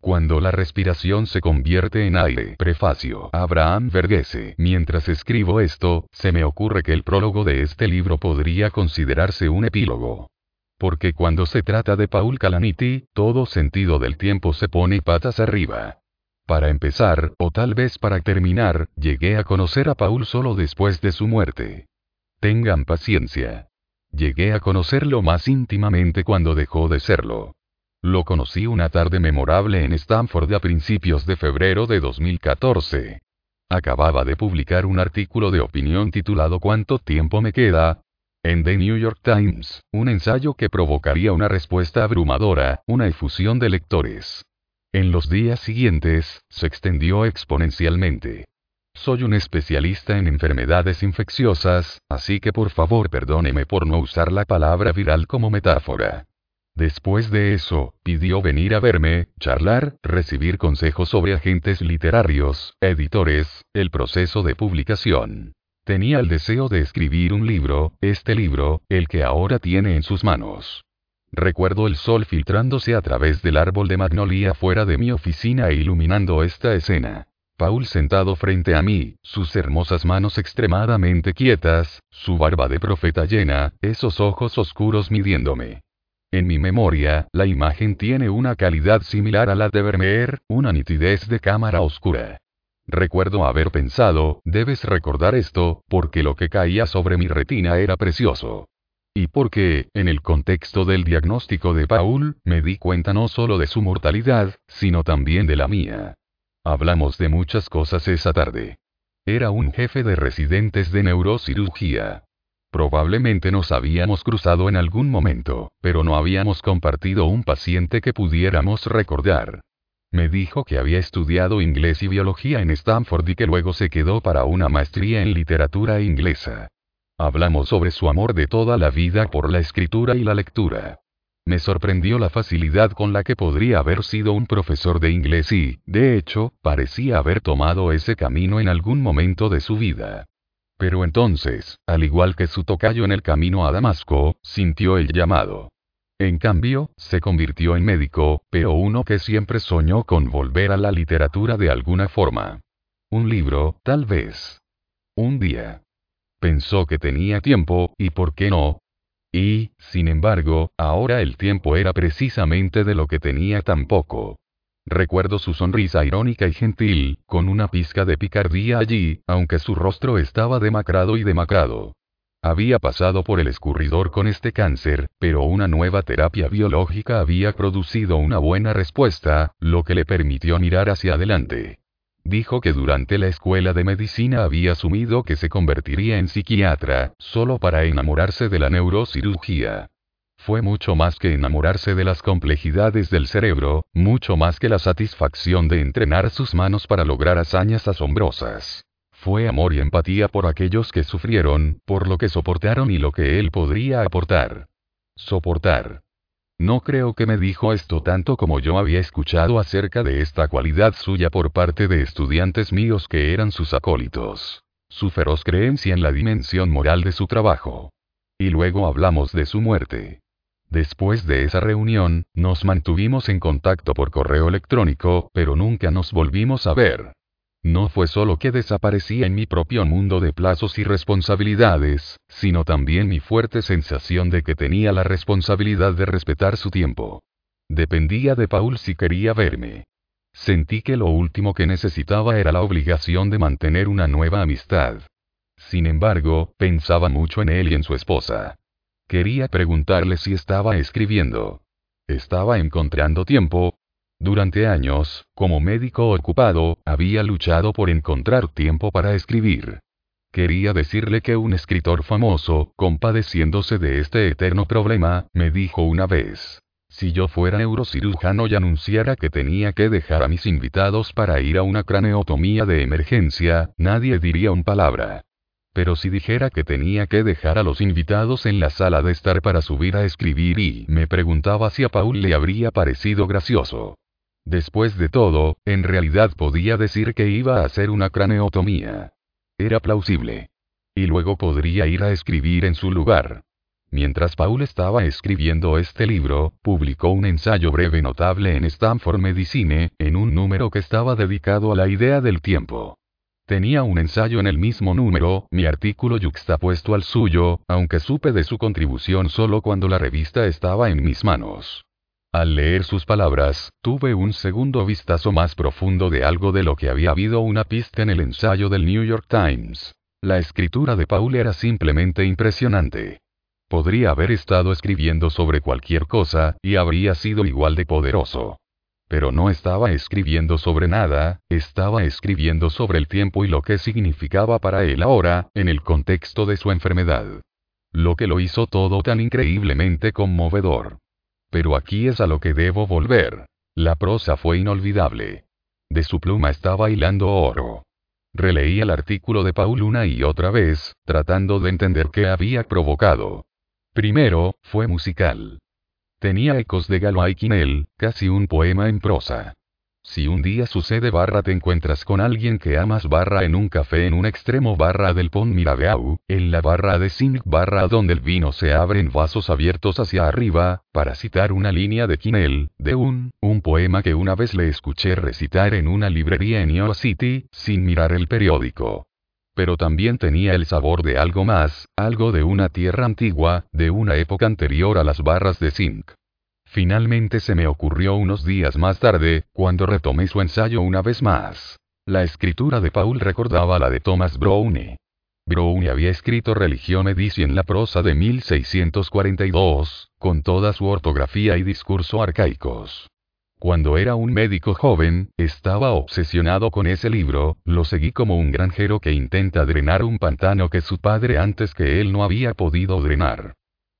Cuando la respiración se convierte en aire. Prefacio. Abraham Verghese. Mientras escribo esto, se me ocurre que el prólogo de este libro podría considerarse un epílogo. Porque cuando se trata de Paul Calamity, todo sentido del tiempo se pone patas arriba. Para empezar, o tal vez para terminar, llegué a conocer a Paul solo después de su muerte. Tengan paciencia. Llegué a conocerlo más íntimamente cuando dejó de serlo. Lo conocí una tarde memorable en Stanford a principios de febrero de 2014. Acababa de publicar un artículo de opinión titulado ¿Cuánto tiempo me queda? en The New York Times, un ensayo que provocaría una respuesta abrumadora, una efusión de lectores. En los días siguientes, se extendió exponencialmente. Soy un especialista en enfermedades infecciosas, así que por favor perdóneme por no usar la palabra viral como metáfora. Después de eso, pidió venir a verme, charlar, recibir consejos sobre agentes literarios, editores, el proceso de publicación. Tenía el deseo de escribir un libro, este libro, el que ahora tiene en sus manos. Recuerdo el sol filtrándose a través del árbol de magnolia fuera de mi oficina e iluminando esta escena. Paul sentado frente a mí, sus hermosas manos extremadamente quietas, su barba de profeta llena, esos ojos oscuros midiéndome. En mi memoria, la imagen tiene una calidad similar a la de Vermeer, una nitidez de cámara oscura. Recuerdo haber pensado, debes recordar esto, porque lo que caía sobre mi retina era precioso. Y porque, en el contexto del diagnóstico de Paul, me di cuenta no solo de su mortalidad, sino también de la mía. Hablamos de muchas cosas esa tarde. Era un jefe de residentes de neurocirugía. Probablemente nos habíamos cruzado en algún momento, pero no habíamos compartido un paciente que pudiéramos recordar. Me dijo que había estudiado inglés y biología en Stanford y que luego se quedó para una maestría en literatura inglesa. Hablamos sobre su amor de toda la vida por la escritura y la lectura. Me sorprendió la facilidad con la que podría haber sido un profesor de inglés y, de hecho, parecía haber tomado ese camino en algún momento de su vida. Pero entonces, al igual que su tocayo en el camino a Damasco, sintió el llamado. En cambio, se convirtió en médico, pero uno que siempre soñó con volver a la literatura de alguna forma. Un libro, tal vez. Un día. Pensó que tenía tiempo, y por qué no. Y, sin embargo, ahora el tiempo era precisamente de lo que tenía tan poco. Recuerdo su sonrisa irónica y gentil, con una pizca de picardía allí, aunque su rostro estaba demacrado y demacrado. Había pasado por el escurridor con este cáncer, pero una nueva terapia biológica había producido una buena respuesta, lo que le permitió mirar hacia adelante. Dijo que durante la escuela de medicina había asumido que se convertiría en psiquiatra, solo para enamorarse de la neurocirugía. Fue mucho más que enamorarse de las complejidades del cerebro, mucho más que la satisfacción de entrenar sus manos para lograr hazañas asombrosas. Fue amor y empatía por aquellos que sufrieron, por lo que soportaron y lo que él podría aportar. Soportar. No creo que me dijo esto tanto como yo había escuchado acerca de esta cualidad suya por parte de estudiantes míos que eran sus acólitos. Su feroz creencia en la dimensión moral de su trabajo. Y luego hablamos de su muerte. Después de esa reunión, nos mantuvimos en contacto por correo electrónico, pero nunca nos volvimos a ver. No fue solo que desaparecía en mi propio mundo de plazos y responsabilidades, sino también mi fuerte sensación de que tenía la responsabilidad de respetar su tiempo. Dependía de Paul si quería verme. Sentí que lo último que necesitaba era la obligación de mantener una nueva amistad. Sin embargo, pensaba mucho en él y en su esposa. Quería preguntarle si estaba escribiendo. Estaba encontrando tiempo. Durante años, como médico ocupado, había luchado por encontrar tiempo para escribir. Quería decirle que un escritor famoso, compadeciéndose de este eterno problema, me dijo una vez. Si yo fuera neurocirujano y anunciara que tenía que dejar a mis invitados para ir a una craneotomía de emergencia, nadie diría un palabra. Pero si dijera que tenía que dejar a los invitados en la sala de estar para subir a escribir y me preguntaba si a Paul le habría parecido gracioso. Después de todo, en realidad podía decir que iba a hacer una craneotomía. Era plausible. Y luego podría ir a escribir en su lugar. Mientras Paul estaba escribiendo este libro, publicó un ensayo breve notable en Stanford Medicine, en un número que estaba dedicado a la idea del tiempo. Tenía un ensayo en el mismo número, mi artículo yuxtapuesto al suyo, aunque supe de su contribución solo cuando la revista estaba en mis manos. Al leer sus palabras, tuve un segundo vistazo más profundo de algo de lo que había habido una pista en el ensayo del New York Times. La escritura de Paul era simplemente impresionante. Podría haber estado escribiendo sobre cualquier cosa, y habría sido igual de poderoso. Pero no estaba escribiendo sobre nada, estaba escribiendo sobre el tiempo y lo que significaba para él ahora, en el contexto de su enfermedad. Lo que lo hizo todo tan increíblemente conmovedor. Pero aquí es a lo que debo volver. La prosa fue inolvidable. De su pluma estaba hilando oro. Releí el artículo de Paul una y otra vez, tratando de entender qué había provocado. Primero, fue musical. Tenía ecos de Galo Quinel, casi un poema en prosa. Si un día sucede barra te encuentras con alguien que amas barra en un café en un extremo barra del Pont Mirabeau, en la barra de Zinc barra donde el vino se abre en vasos abiertos hacia arriba, para citar una línea de Quinel, de un, un poema que una vez le escuché recitar en una librería en New City, sin mirar el periódico pero también tenía el sabor de algo más, algo de una tierra antigua, de una época anterior a las barras de zinc. Finalmente se me ocurrió unos días más tarde, cuando retomé su ensayo una vez más. La escritura de Paul recordaba la de Thomas Browne. Browne había escrito Religión Medici en la prosa de 1642, con toda su ortografía y discurso arcaicos. Cuando era un médico joven, estaba obsesionado con ese libro, lo seguí como un granjero que intenta drenar un pantano que su padre antes que él no había podido drenar.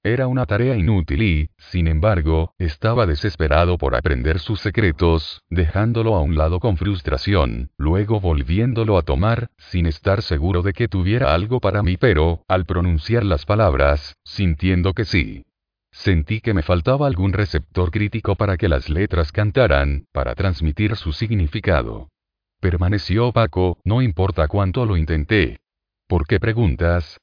Era una tarea inútil y, sin embargo, estaba desesperado por aprender sus secretos, dejándolo a un lado con frustración, luego volviéndolo a tomar, sin estar seguro de que tuviera algo para mí, pero, al pronunciar las palabras, sintiendo que sí. Sentí que me faltaba algún receptor crítico para que las letras cantaran, para transmitir su significado. Permaneció opaco, no importa cuánto lo intenté. ¿Por qué preguntas?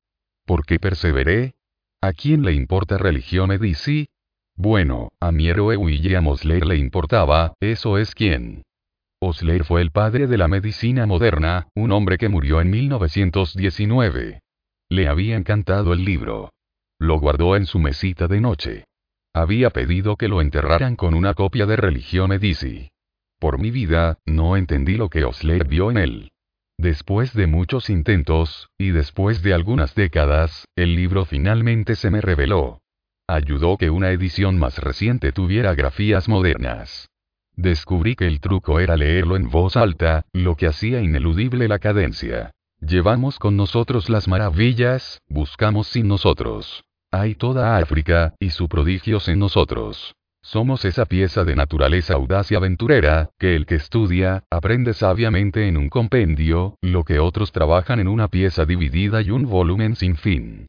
¿Por qué perseveré? ¿A quién le importa religión Medici? Bueno, a mi héroe William Osler le importaba, eso es quién. Osler fue el padre de la medicina moderna, un hombre que murió en 1919. Le había encantado el libro. Lo guardó en su mesita de noche. Había pedido que lo enterraran con una copia de Religión Medici. Por mi vida, no entendí lo que Osler vio en él. Después de muchos intentos, y después de algunas décadas, el libro finalmente se me reveló. Ayudó que una edición más reciente tuviera grafías modernas. Descubrí que el truco era leerlo en voz alta, lo que hacía ineludible la cadencia. Llevamos con nosotros las maravillas, buscamos sin nosotros. Hay toda África, y su prodigios en nosotros. Somos esa pieza de naturaleza audaz y aventurera, que el que estudia, aprende sabiamente en un compendio, lo que otros trabajan en una pieza dividida y un volumen sin fin.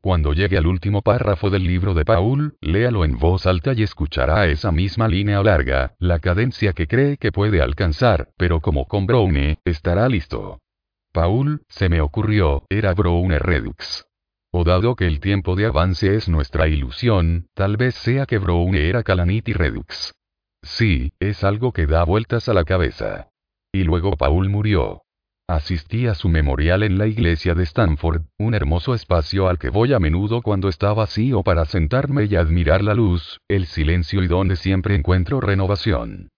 Cuando llegue al último párrafo del libro de Paul, léalo en voz alta y escuchará esa misma línea larga, la cadencia que cree que puede alcanzar, pero como con Browne, estará listo. Paul, se me ocurrió, era Browne Redux. O dado que el tiempo de avance es nuestra ilusión, tal vez sea que Browne era Calamity Redux. Sí, es algo que da vueltas a la cabeza. Y luego Paul murió. Asistí a su memorial en la iglesia de Stanford, un hermoso espacio al que voy a menudo cuando está vacío para sentarme y admirar la luz, el silencio y donde siempre encuentro renovación.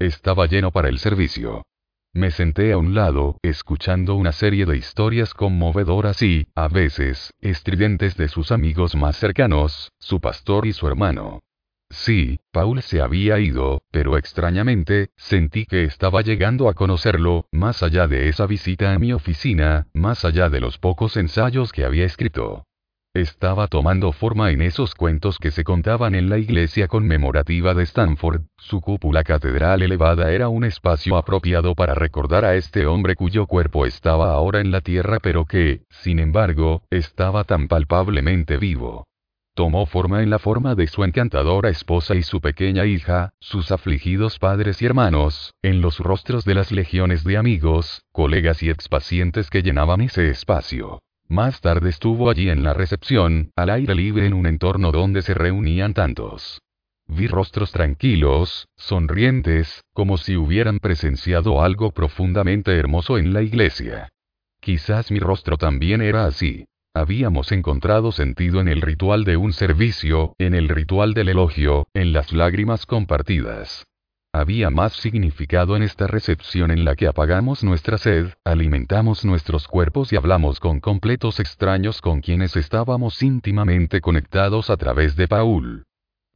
Estaba lleno para el servicio. Me senté a un lado, escuchando una serie de historias conmovedoras y, a veces, estridentes de sus amigos más cercanos, su pastor y su hermano. Sí, Paul se había ido, pero extrañamente, sentí que estaba llegando a conocerlo, más allá de esa visita a mi oficina, más allá de los pocos ensayos que había escrito. Estaba tomando forma en esos cuentos que se contaban en la iglesia conmemorativa de Stanford, su cúpula catedral elevada era un espacio apropiado para recordar a este hombre cuyo cuerpo estaba ahora en la tierra pero que, sin embargo, estaba tan palpablemente vivo. Tomó forma en la forma de su encantadora esposa y su pequeña hija, sus afligidos padres y hermanos, en los rostros de las legiones de amigos, colegas y expacientes que llenaban ese espacio. Más tarde estuvo allí en la recepción, al aire libre en un entorno donde se reunían tantos. Vi rostros tranquilos, sonrientes, como si hubieran presenciado algo profundamente hermoso en la iglesia. Quizás mi rostro también era así. Habíamos encontrado sentido en el ritual de un servicio, en el ritual del elogio, en las lágrimas compartidas. Había más significado en esta recepción en la que apagamos nuestra sed, alimentamos nuestros cuerpos y hablamos con completos extraños con quienes estábamos íntimamente conectados a través de Paul.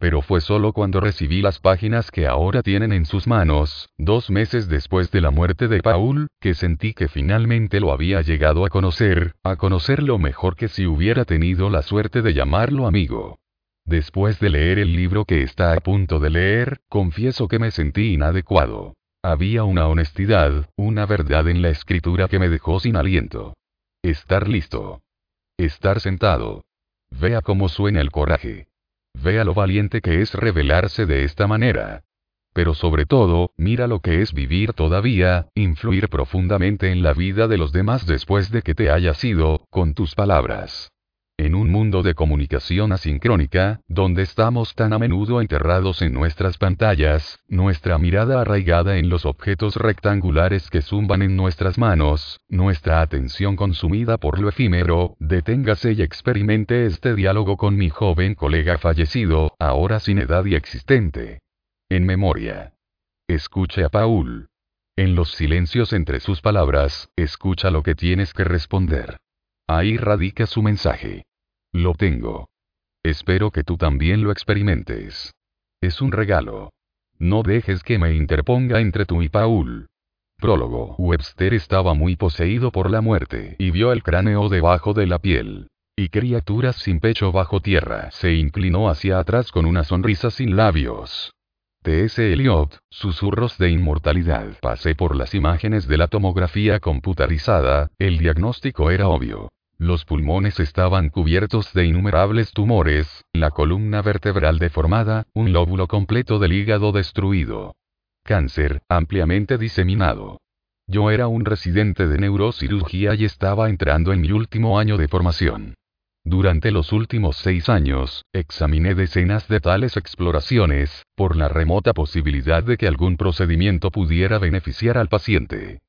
Pero fue solo cuando recibí las páginas que ahora tienen en sus manos, dos meses después de la muerte de Paul, que sentí que finalmente lo había llegado a conocer, a conocerlo mejor que si hubiera tenido la suerte de llamarlo amigo. Después de leer el libro que está a punto de leer, confieso que me sentí inadecuado. Había una honestidad, una verdad en la escritura que me dejó sin aliento. Estar listo. Estar sentado. Vea cómo suena el coraje. Vea lo valiente que es revelarse de esta manera. Pero sobre todo, mira lo que es vivir todavía, influir profundamente en la vida de los demás después de que te hayas ido, con tus palabras. En un mundo de comunicación asincrónica, donde estamos tan a menudo enterrados en nuestras pantallas, nuestra mirada arraigada en los objetos rectangulares que zumban en nuestras manos, nuestra atención consumida por lo efímero, deténgase y experimente este diálogo con mi joven colega fallecido, ahora sin edad y existente. En memoria. Escuche a Paul. En los silencios entre sus palabras, escucha lo que tienes que responder. Ahí radica su mensaje. Lo tengo. Espero que tú también lo experimentes. Es un regalo. No dejes que me interponga entre tú y Paul. Prólogo. Webster estaba muy poseído por la muerte y vio el cráneo debajo de la piel. Y criaturas sin pecho bajo tierra. Se inclinó hacia atrás con una sonrisa sin labios. T.S. Eliot, Susurros de Inmortalidad. Pasé por las imágenes de la tomografía computarizada, el diagnóstico era obvio. Los pulmones estaban cubiertos de innumerables tumores, la columna vertebral deformada, un lóbulo completo del hígado destruido. Cáncer, ampliamente diseminado. Yo era un residente de neurocirugía y estaba entrando en mi último año de formación. Durante los últimos seis años, examiné decenas de tales exploraciones, por la remota posibilidad de que algún procedimiento pudiera beneficiar al paciente.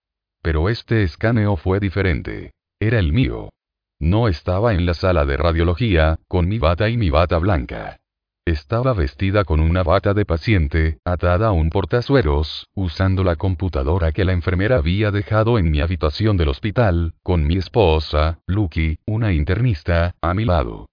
Pero este escaneo fue diferente. Era el mío. No estaba en la sala de radiología, con mi bata y mi bata blanca. Estaba vestida con una bata de paciente, atada a un portazueros, usando la computadora que la enfermera había dejado en mi habitación del hospital, con mi esposa, Lucky, una internista, a mi lado.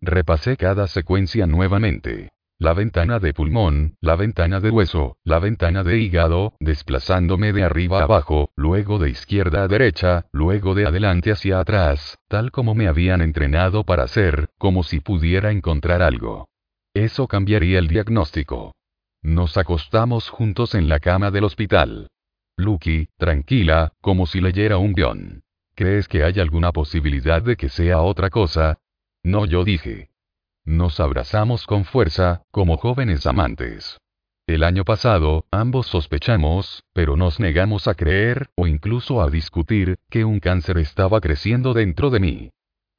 Repasé cada secuencia nuevamente la ventana de pulmón, la ventana de hueso, la ventana de hígado, desplazándome de arriba a abajo, luego de izquierda a derecha, luego de adelante hacia atrás, tal como me habían entrenado para hacer, como si pudiera encontrar algo. Eso cambiaría el diagnóstico. Nos acostamos juntos en la cama del hospital. Lucky, tranquila, como si leyera un guion. ¿Crees que hay alguna posibilidad de que sea otra cosa? No, yo dije. Nos abrazamos con fuerza, como jóvenes amantes. El año pasado, ambos sospechamos, pero nos negamos a creer, o incluso a discutir, que un cáncer estaba creciendo dentro de mí.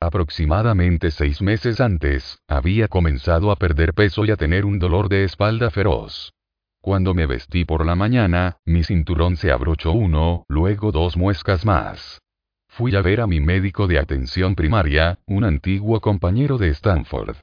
Aproximadamente seis meses antes, había comenzado a perder peso y a tener un dolor de espalda feroz. Cuando me vestí por la mañana, mi cinturón se abrochó uno, luego dos muescas más. Fui a ver a mi médico de atención primaria, un antiguo compañero de Stanford.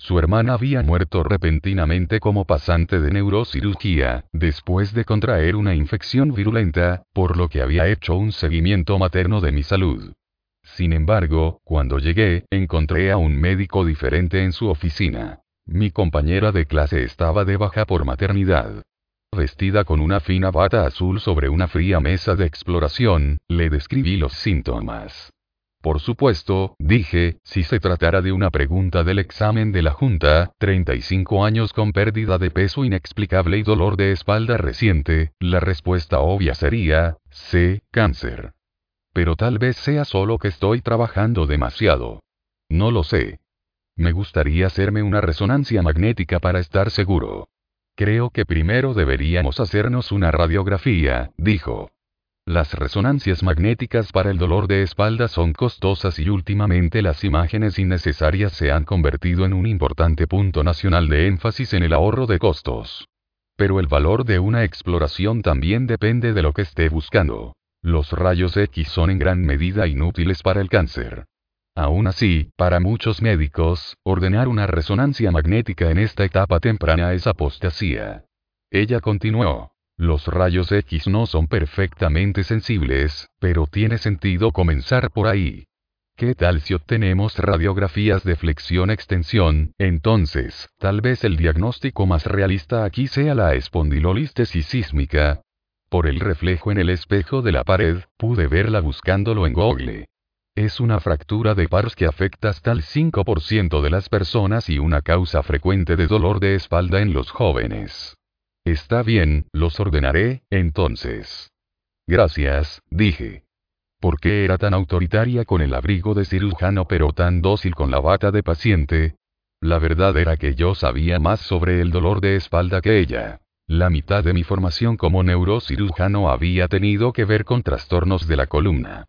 Su hermana había muerto repentinamente como pasante de neurocirugía, después de contraer una infección virulenta, por lo que había hecho un seguimiento materno de mi salud. Sin embargo, cuando llegué, encontré a un médico diferente en su oficina. Mi compañera de clase estaba de baja por maternidad. Vestida con una fina bata azul sobre una fría mesa de exploración, le describí los síntomas. Por supuesto, dije, si se tratara de una pregunta del examen de la Junta, 35 años con pérdida de peso inexplicable y dolor de espalda reciente, la respuesta obvia sería, C, cáncer. Pero tal vez sea solo que estoy trabajando demasiado. No lo sé. Me gustaría hacerme una resonancia magnética para estar seguro. Creo que primero deberíamos hacernos una radiografía, dijo. Las resonancias magnéticas para el dolor de espalda son costosas y últimamente las imágenes innecesarias se han convertido en un importante punto nacional de énfasis en el ahorro de costos. Pero el valor de una exploración también depende de lo que esté buscando. Los rayos X son en gran medida inútiles para el cáncer. Aún así, para muchos médicos, ordenar una resonancia magnética en esta etapa temprana es apostasía. Ella continuó. Los rayos X no son perfectamente sensibles, pero tiene sentido comenzar por ahí. ¿Qué tal si obtenemos radiografías de flexión-extensión? Entonces, tal vez el diagnóstico más realista aquí sea la espondilolístesis sísmica. Por el reflejo en el espejo de la pared, pude verla buscándolo en Google. Es una fractura de pars que afecta hasta el 5% de las personas y una causa frecuente de dolor de espalda en los jóvenes. Está bien, los ordenaré, entonces. Gracias, dije. ¿Por qué era tan autoritaria con el abrigo de cirujano pero tan dócil con la bata de paciente? La verdad era que yo sabía más sobre el dolor de espalda que ella. La mitad de mi formación como neurocirujano había tenido que ver con trastornos de la columna.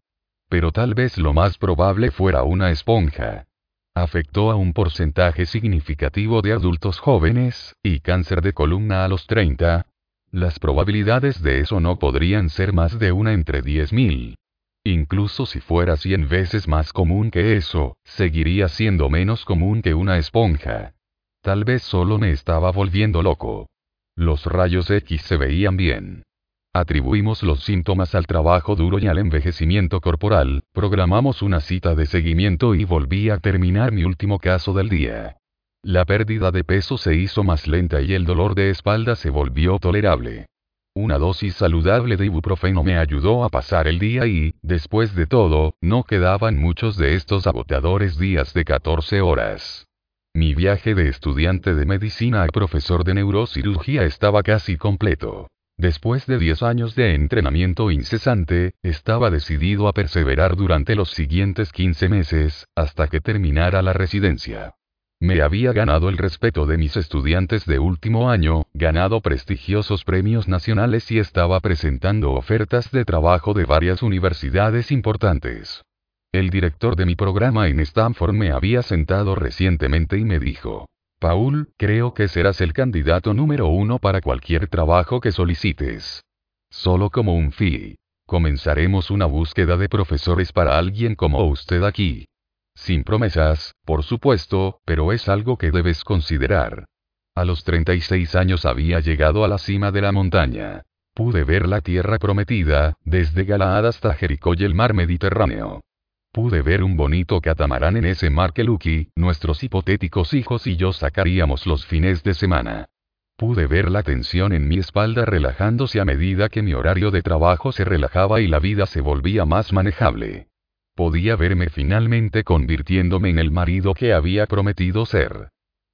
Pero tal vez lo más probable fuera una esponja afectó a un porcentaje significativo de adultos jóvenes, y cáncer de columna a los 30. Las probabilidades de eso no podrían ser más de una entre 10.000. Incluso si fuera 100 veces más común que eso, seguiría siendo menos común que una esponja. Tal vez solo me estaba volviendo loco. Los rayos X se veían bien. Atribuimos los síntomas al trabajo duro y al envejecimiento corporal, programamos una cita de seguimiento y volví a terminar mi último caso del día. La pérdida de peso se hizo más lenta y el dolor de espalda se volvió tolerable. Una dosis saludable de ibuprofeno me ayudó a pasar el día y, después de todo, no quedaban muchos de estos agotadores días de 14 horas. Mi viaje de estudiante de medicina a profesor de neurocirugía estaba casi completo. Después de 10 años de entrenamiento incesante, estaba decidido a perseverar durante los siguientes 15 meses, hasta que terminara la residencia. Me había ganado el respeto de mis estudiantes de último año, ganado prestigiosos premios nacionales y estaba presentando ofertas de trabajo de varias universidades importantes. El director de mi programa en Stanford me había sentado recientemente y me dijo, Paul, creo que serás el candidato número uno para cualquier trabajo que solicites. Solo como un fee. Comenzaremos una búsqueda de profesores para alguien como usted aquí. Sin promesas, por supuesto, pero es algo que debes considerar. A los 36 años había llegado a la cima de la montaña. Pude ver la tierra prometida, desde Galaad hasta Jericó y el mar Mediterráneo. Pude ver un bonito catamarán en ese mar que Lucky, nuestros hipotéticos hijos y yo sacaríamos los fines de semana. Pude ver la tensión en mi espalda relajándose a medida que mi horario de trabajo se relajaba y la vida se volvía más manejable. Podía verme finalmente convirtiéndome en el marido que había prometido ser.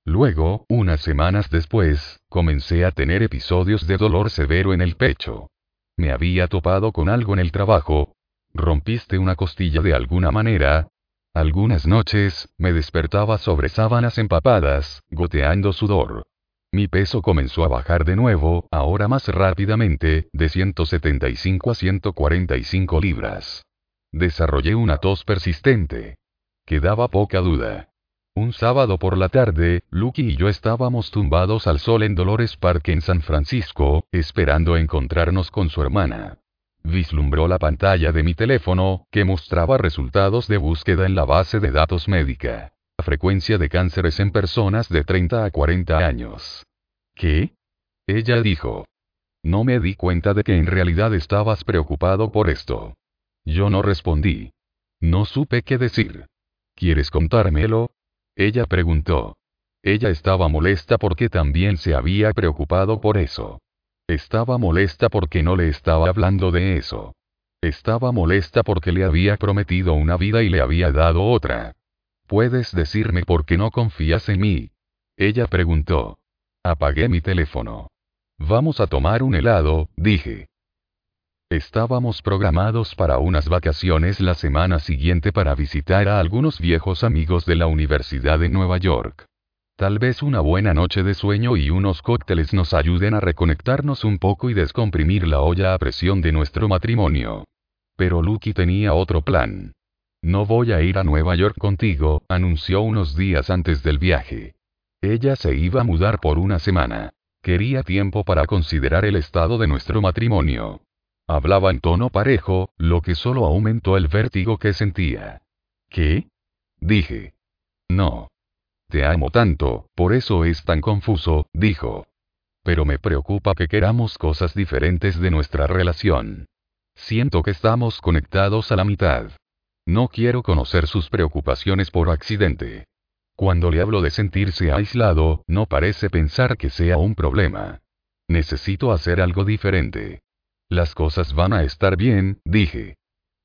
Luego, unas semanas después, comencé a tener episodios de dolor severo en el pecho. Me había topado con algo en el trabajo, rompiste una costilla de alguna manera. Algunas noches, me despertaba sobre sábanas empapadas, goteando sudor. Mi peso comenzó a bajar de nuevo, ahora más rápidamente, de 175 a 145 libras. Desarrollé una tos persistente. Quedaba poca duda. Un sábado por la tarde, Lucky y yo estábamos tumbados al sol en Dolores Park en San Francisco, esperando encontrarnos con su hermana. Vislumbró la pantalla de mi teléfono, que mostraba resultados de búsqueda en la base de datos médica. La frecuencia de cánceres en personas de 30 a 40 años. ¿Qué? Ella dijo. No me di cuenta de que en realidad estabas preocupado por esto. Yo no respondí. No supe qué decir. ¿Quieres contármelo? Ella preguntó. Ella estaba molesta porque también se había preocupado por eso. Estaba molesta porque no le estaba hablando de eso. Estaba molesta porque le había prometido una vida y le había dado otra. ¿Puedes decirme por qué no confías en mí? Ella preguntó. Apagué mi teléfono. Vamos a tomar un helado, dije. Estábamos programados para unas vacaciones la semana siguiente para visitar a algunos viejos amigos de la Universidad de Nueva York. Tal vez una buena noche de sueño y unos cócteles nos ayuden a reconectarnos un poco y descomprimir la olla a presión de nuestro matrimonio. Pero Lucky tenía otro plan. No voy a ir a Nueva York contigo, anunció unos días antes del viaje. Ella se iba a mudar por una semana. Quería tiempo para considerar el estado de nuestro matrimonio. Hablaba en tono parejo, lo que solo aumentó el vértigo que sentía. ¿Qué? Dije. No. Te amo tanto, por eso es tan confuso, dijo. Pero me preocupa que queramos cosas diferentes de nuestra relación. Siento que estamos conectados a la mitad. No quiero conocer sus preocupaciones por accidente. Cuando le hablo de sentirse aislado, no parece pensar que sea un problema. Necesito hacer algo diferente. Las cosas van a estar bien, dije.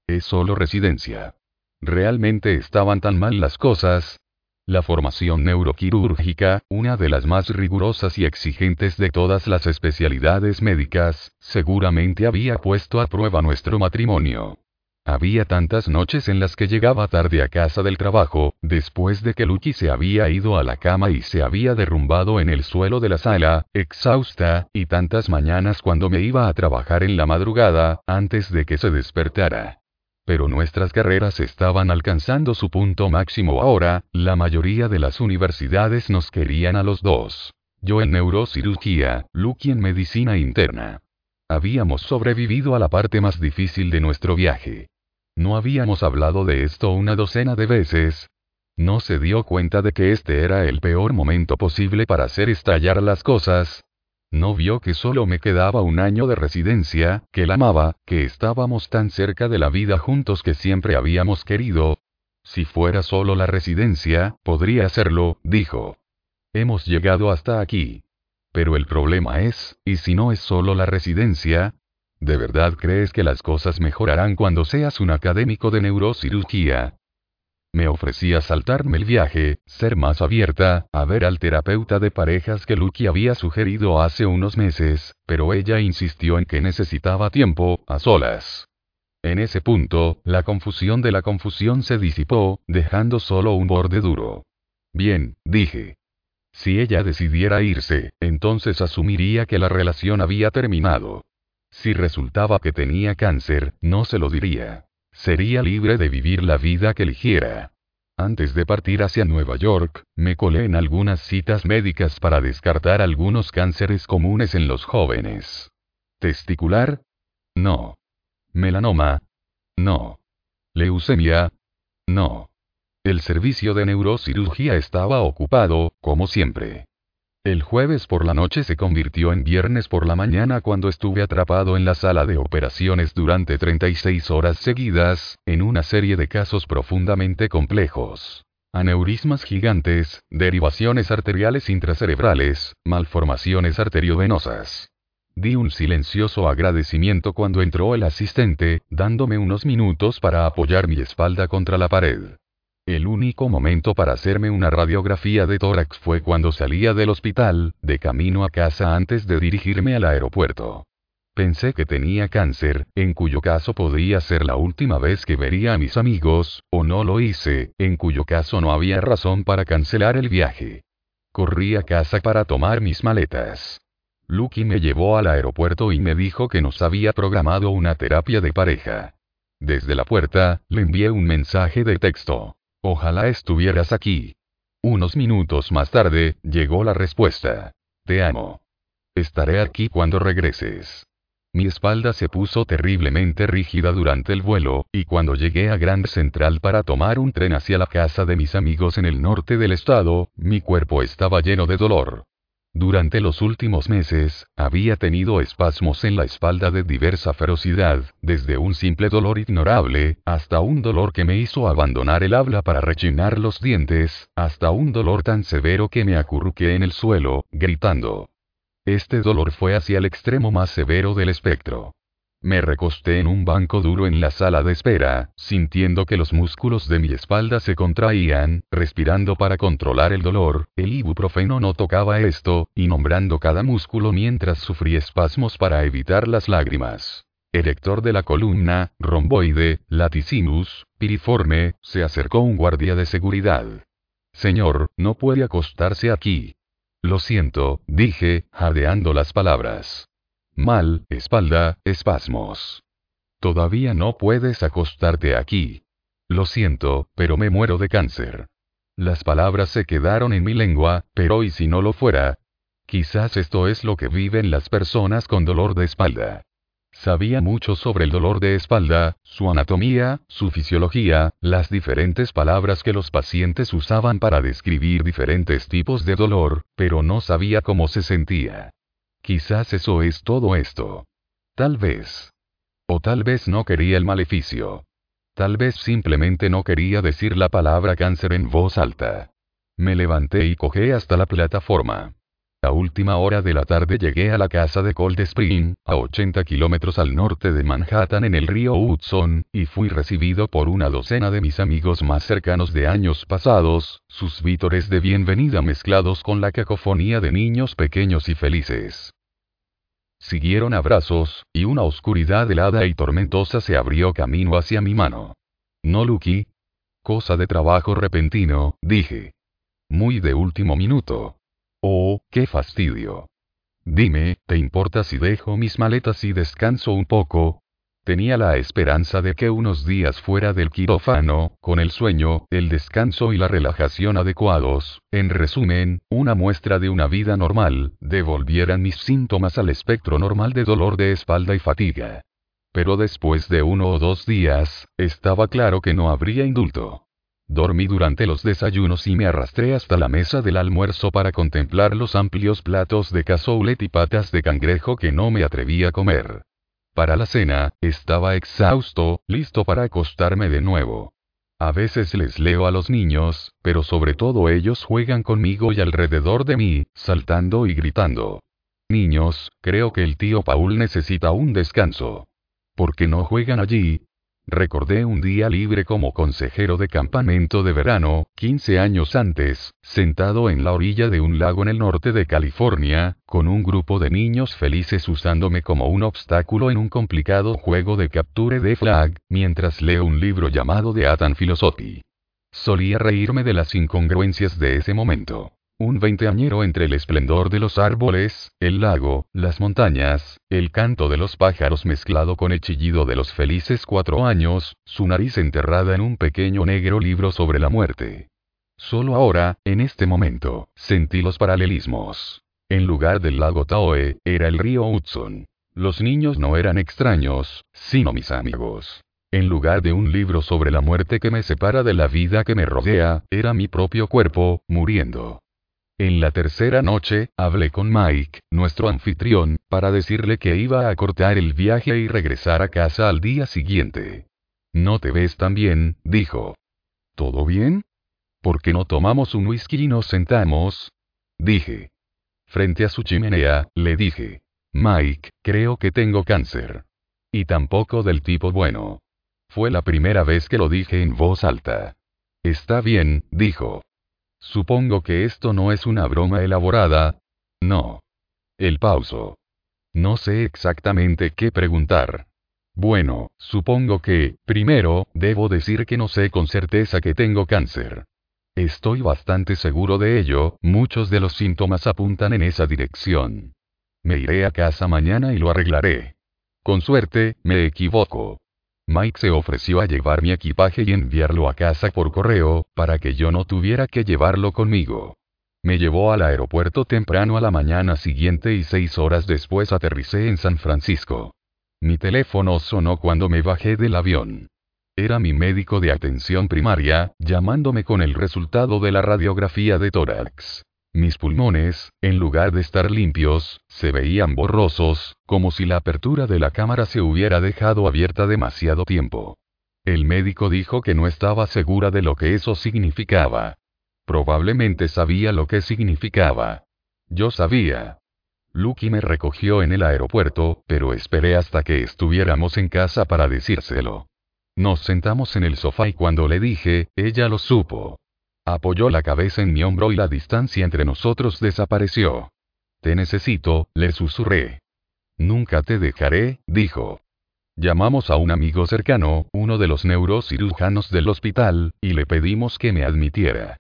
Es solo residencia. ¿Realmente estaban tan mal las cosas? La formación neuroquirúrgica, una de las más rigurosas y exigentes de todas las especialidades médicas, seguramente había puesto a prueba nuestro matrimonio. Había tantas noches en las que llegaba tarde a casa del trabajo, después de que Lucky se había ido a la cama y se había derrumbado en el suelo de la sala, exhausta, y tantas mañanas cuando me iba a trabajar en la madrugada, antes de que se despertara. Pero nuestras carreras estaban alcanzando su punto máximo ahora, la mayoría de las universidades nos querían a los dos. Yo en neurocirugía, Lucky en medicina interna. Habíamos sobrevivido a la parte más difícil de nuestro viaje. No habíamos hablado de esto una docena de veces. No se dio cuenta de que este era el peor momento posible para hacer estallar las cosas, no vio que solo me quedaba un año de residencia, que la amaba, que estábamos tan cerca de la vida juntos que siempre habíamos querido. Si fuera solo la residencia, podría hacerlo, dijo. Hemos llegado hasta aquí. Pero el problema es, ¿y si no es solo la residencia? ¿De verdad crees que las cosas mejorarán cuando seas un académico de neurocirugía? Me ofrecía saltarme el viaje, ser más abierta, a ver al terapeuta de parejas que Lucky había sugerido hace unos meses, pero ella insistió en que necesitaba tiempo, a solas. En ese punto, la confusión de la confusión se disipó, dejando solo un borde duro. Bien, dije. Si ella decidiera irse, entonces asumiría que la relación había terminado. Si resultaba que tenía cáncer, no se lo diría. Sería libre de vivir la vida que eligiera. Antes de partir hacia Nueva York, me colé en algunas citas médicas para descartar algunos cánceres comunes en los jóvenes. ¿Testicular? No. ¿Melanoma? No. ¿Leucemia? No. El servicio de neurocirugía estaba ocupado, como siempre. El jueves por la noche se convirtió en viernes por la mañana cuando estuve atrapado en la sala de operaciones durante 36 horas seguidas, en una serie de casos profundamente complejos. Aneurismas gigantes, derivaciones arteriales intracerebrales, malformaciones arteriovenosas. Di un silencioso agradecimiento cuando entró el asistente, dándome unos minutos para apoyar mi espalda contra la pared. El único momento para hacerme una radiografía de tórax fue cuando salía del hospital, de camino a casa antes de dirigirme al aeropuerto. Pensé que tenía cáncer, en cuyo caso podría ser la última vez que vería a mis amigos, o no lo hice, en cuyo caso no había razón para cancelar el viaje. Corrí a casa para tomar mis maletas. Lucky me llevó al aeropuerto y me dijo que nos había programado una terapia de pareja. Desde la puerta, le envié un mensaje de texto. Ojalá estuvieras aquí. Unos minutos más tarde, llegó la respuesta. Te amo. Estaré aquí cuando regreses. Mi espalda se puso terriblemente rígida durante el vuelo, y cuando llegué a Grand Central para tomar un tren hacia la casa de mis amigos en el norte del estado, mi cuerpo estaba lleno de dolor. Durante los últimos meses, había tenido espasmos en la espalda de diversa ferocidad, desde un simple dolor ignorable, hasta un dolor que me hizo abandonar el habla para rechinar los dientes, hasta un dolor tan severo que me acurruqué en el suelo, gritando. Este dolor fue hacia el extremo más severo del espectro. Me recosté en un banco duro en la sala de espera, sintiendo que los músculos de mi espalda se contraían, respirando para controlar el dolor, el ibuprofeno no tocaba esto, y nombrando cada músculo mientras sufrí espasmos para evitar las lágrimas. Erector de la columna, romboide, laticinus, piriforme, se acercó un guardia de seguridad. Señor, no puede acostarse aquí. Lo siento, dije, jadeando las palabras. Mal, espalda, espasmos. Todavía no puedes acostarte aquí. Lo siento, pero me muero de cáncer. Las palabras se quedaron en mi lengua, pero ¿y si no lo fuera? Quizás esto es lo que viven las personas con dolor de espalda. Sabía mucho sobre el dolor de espalda, su anatomía, su fisiología, las diferentes palabras que los pacientes usaban para describir diferentes tipos de dolor, pero no sabía cómo se sentía. Quizás eso es todo esto. Tal vez. O tal vez no quería el maleficio. Tal vez simplemente no quería decir la palabra cáncer en voz alta. Me levanté y cogé hasta la plataforma. A última hora de la tarde llegué a la casa de Cold Spring, a 80 kilómetros al norte de Manhattan en el río Hudson, y fui recibido por una docena de mis amigos más cercanos de años pasados, sus vítores de bienvenida mezclados con la cacofonía de niños pequeños y felices. Siguieron abrazos, y una oscuridad helada y tormentosa se abrió camino hacia mi mano. No, Lucky. Cosa de trabajo repentino, dije. Muy de último minuto. Oh, qué fastidio. Dime, ¿te importa si dejo mis maletas y descanso un poco? Tenía la esperanza de que unos días fuera del quirófano, con el sueño, el descanso y la relajación adecuados, en resumen, una muestra de una vida normal, devolvieran mis síntomas al espectro normal de dolor de espalda y fatiga. Pero después de uno o dos días, estaba claro que no habría indulto. Dormí durante los desayunos y me arrastré hasta la mesa del almuerzo para contemplar los amplios platos de cazoulet y patas de cangrejo que no me atreví a comer. Para la cena, estaba exhausto, listo para acostarme de nuevo. A veces les leo a los niños, pero sobre todo ellos juegan conmigo y alrededor de mí, saltando y gritando. Niños, creo que el tío Paul necesita un descanso. ¿Por qué no juegan allí? Recordé un día libre como consejero de campamento de verano, 15 años antes, sentado en la orilla de un lago en el norte de California, con un grupo de niños felices usándome como un obstáculo en un complicado juego de capture de flag, mientras leo un libro llamado The Atan Philosophy. Solía reírme de las incongruencias de ese momento. Un veinteañero entre el esplendor de los árboles, el lago, las montañas, el canto de los pájaros mezclado con el chillido de los felices cuatro años, su nariz enterrada en un pequeño negro libro sobre la muerte. Solo ahora, en este momento, sentí los paralelismos. En lugar del lago Taoe, era el río Hudson. Los niños no eran extraños, sino mis amigos. En lugar de un libro sobre la muerte que me separa de la vida que me rodea, era mi propio cuerpo, muriendo. En la tercera noche, hablé con Mike, nuestro anfitrión, para decirle que iba a cortar el viaje y regresar a casa al día siguiente. No te ves tan bien, dijo. ¿Todo bien? ¿Por qué no tomamos un whisky y nos sentamos? Dije. Frente a su chimenea, le dije. Mike, creo que tengo cáncer. Y tampoco del tipo bueno. Fue la primera vez que lo dije en voz alta. Está bien, dijo. Supongo que esto no es una broma elaborada. No. El pauso. No sé exactamente qué preguntar. Bueno, supongo que, primero, debo decir que no sé con certeza que tengo cáncer. Estoy bastante seguro de ello, muchos de los síntomas apuntan en esa dirección. Me iré a casa mañana y lo arreglaré. Con suerte, me equivoco. Mike se ofreció a llevar mi equipaje y enviarlo a casa por correo, para que yo no tuviera que llevarlo conmigo. Me llevó al aeropuerto temprano a la mañana siguiente y seis horas después aterricé en San Francisco. Mi teléfono sonó cuando me bajé del avión. Era mi médico de atención primaria, llamándome con el resultado de la radiografía de tórax. Mis pulmones, en lugar de estar limpios, se veían borrosos, como si la apertura de la cámara se hubiera dejado abierta demasiado tiempo. El médico dijo que no estaba segura de lo que eso significaba. Probablemente sabía lo que significaba. Yo sabía. Lucky me recogió en el aeropuerto, pero esperé hasta que estuviéramos en casa para decírselo. Nos sentamos en el sofá y cuando le dije, ella lo supo. Apoyó la cabeza en mi hombro y la distancia entre nosotros desapareció. Te necesito, le susurré. Nunca te dejaré, dijo. Llamamos a un amigo cercano, uno de los neurocirujanos del hospital, y le pedimos que me admitiera.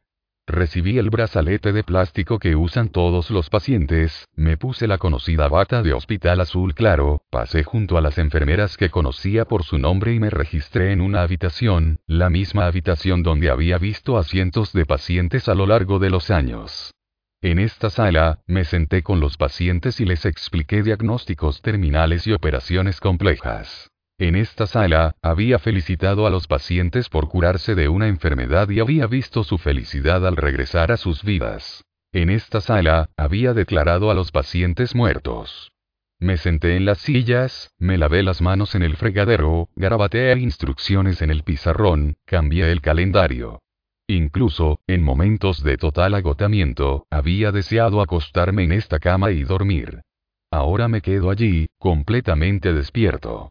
Recibí el brazalete de plástico que usan todos los pacientes, me puse la conocida bata de hospital azul claro, pasé junto a las enfermeras que conocía por su nombre y me registré en una habitación, la misma habitación donde había visto a cientos de pacientes a lo largo de los años. En esta sala, me senté con los pacientes y les expliqué diagnósticos terminales y operaciones complejas. En esta sala, había felicitado a los pacientes por curarse de una enfermedad y había visto su felicidad al regresar a sus vidas. En esta sala, había declarado a los pacientes muertos. Me senté en las sillas, me lavé las manos en el fregadero, garabateé instrucciones en el pizarrón, cambié el calendario. Incluso, en momentos de total agotamiento, había deseado acostarme en esta cama y dormir. Ahora me quedo allí, completamente despierto.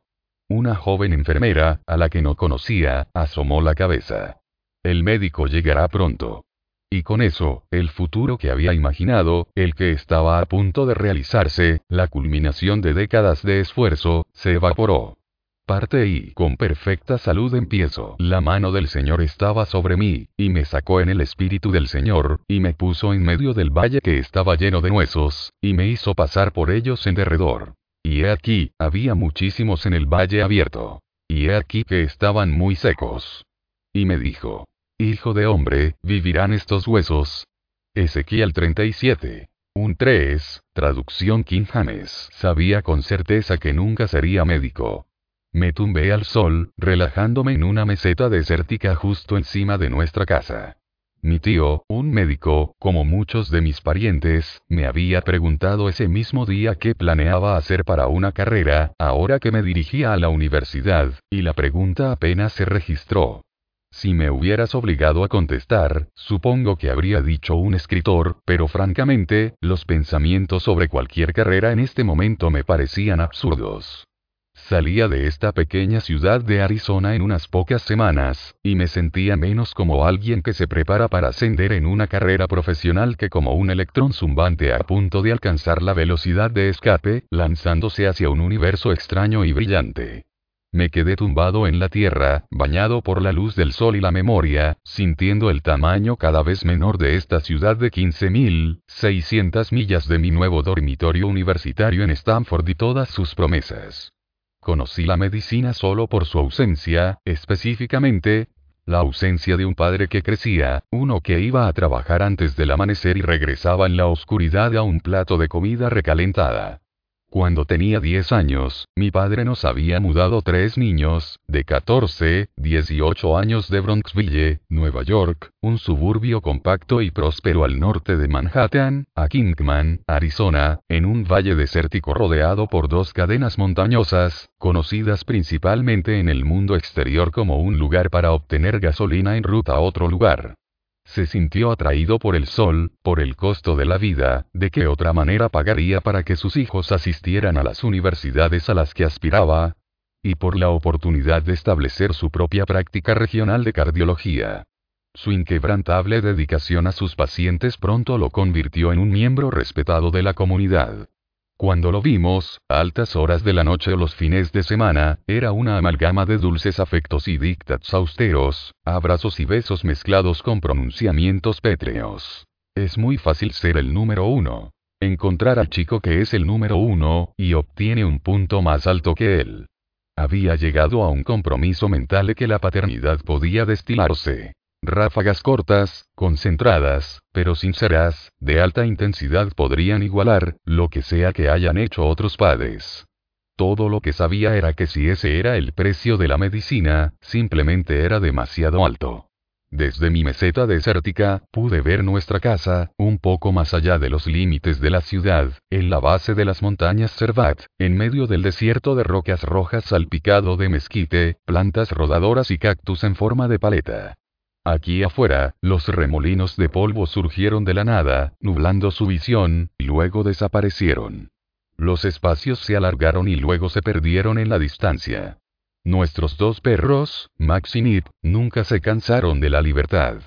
Una joven enfermera, a la que no conocía, asomó la cabeza. El médico llegará pronto. Y con eso, el futuro que había imaginado, el que estaba a punto de realizarse, la culminación de décadas de esfuerzo, se evaporó. Parte y, con perfecta salud empiezo. La mano del Señor estaba sobre mí, y me sacó en el espíritu del Señor, y me puso en medio del valle que estaba lleno de huesos, y me hizo pasar por ellos en derredor. Y he aquí, había muchísimos en el valle abierto. Y he aquí que estaban muy secos. Y me dijo, Hijo de hombre, ¿vivirán estos huesos? Ezequiel 37. Un 3, traducción King James. Sabía con certeza que nunca sería médico. Me tumbé al sol, relajándome en una meseta desértica justo encima de nuestra casa. Mi tío, un médico, como muchos de mis parientes, me había preguntado ese mismo día qué planeaba hacer para una carrera, ahora que me dirigía a la universidad, y la pregunta apenas se registró. Si me hubieras obligado a contestar, supongo que habría dicho un escritor, pero francamente, los pensamientos sobre cualquier carrera en este momento me parecían absurdos. Salía de esta pequeña ciudad de Arizona en unas pocas semanas, y me sentía menos como alguien que se prepara para ascender en una carrera profesional que como un electrón zumbante a punto de alcanzar la velocidad de escape, lanzándose hacia un universo extraño y brillante. Me quedé tumbado en la tierra, bañado por la luz del sol y la memoria, sintiendo el tamaño cada vez menor de esta ciudad de 15.600 millas de mi nuevo dormitorio universitario en Stanford y todas sus promesas. Conocí la medicina solo por su ausencia, específicamente, la ausencia de un padre que crecía, uno que iba a trabajar antes del amanecer y regresaba en la oscuridad a un plato de comida recalentada. Cuando tenía 10 años, mi padre nos había mudado tres niños, de 14, 18 años de Bronxville, Nueva York, un suburbio compacto y próspero al norte de Manhattan, a Kingman, Arizona, en un valle desértico rodeado por dos cadenas montañosas, conocidas principalmente en el mundo exterior como un lugar para obtener gasolina en ruta a otro lugar se sintió atraído por el sol, por el costo de la vida, de qué otra manera pagaría para que sus hijos asistieran a las universidades a las que aspiraba, y por la oportunidad de establecer su propia práctica regional de cardiología. Su inquebrantable dedicación a sus pacientes pronto lo convirtió en un miembro respetado de la comunidad. Cuando lo vimos, a altas horas de la noche o los fines de semana, era una amalgama de dulces afectos y dictats austeros, abrazos y besos mezclados con pronunciamientos pétreos. Es muy fácil ser el número uno. Encontrar al chico que es el número uno, y obtiene un punto más alto que él. Había llegado a un compromiso mental que la paternidad podía destilarse. Ráfagas cortas, concentradas, pero sinceras, de alta intensidad podrían igualar, lo que sea que hayan hecho otros padres. Todo lo que sabía era que si ese era el precio de la medicina, simplemente era demasiado alto. Desde mi meseta desértica, pude ver nuestra casa, un poco más allá de los límites de la ciudad, en la base de las montañas Servat, en medio del desierto de rocas rojas salpicado de mezquite, plantas rodadoras y cactus en forma de paleta. Aquí afuera, los remolinos de polvo surgieron de la nada, nublando su visión, y luego desaparecieron. Los espacios se alargaron y luego se perdieron en la distancia. Nuestros dos perros, Max y Nip, nunca se cansaron de la libertad.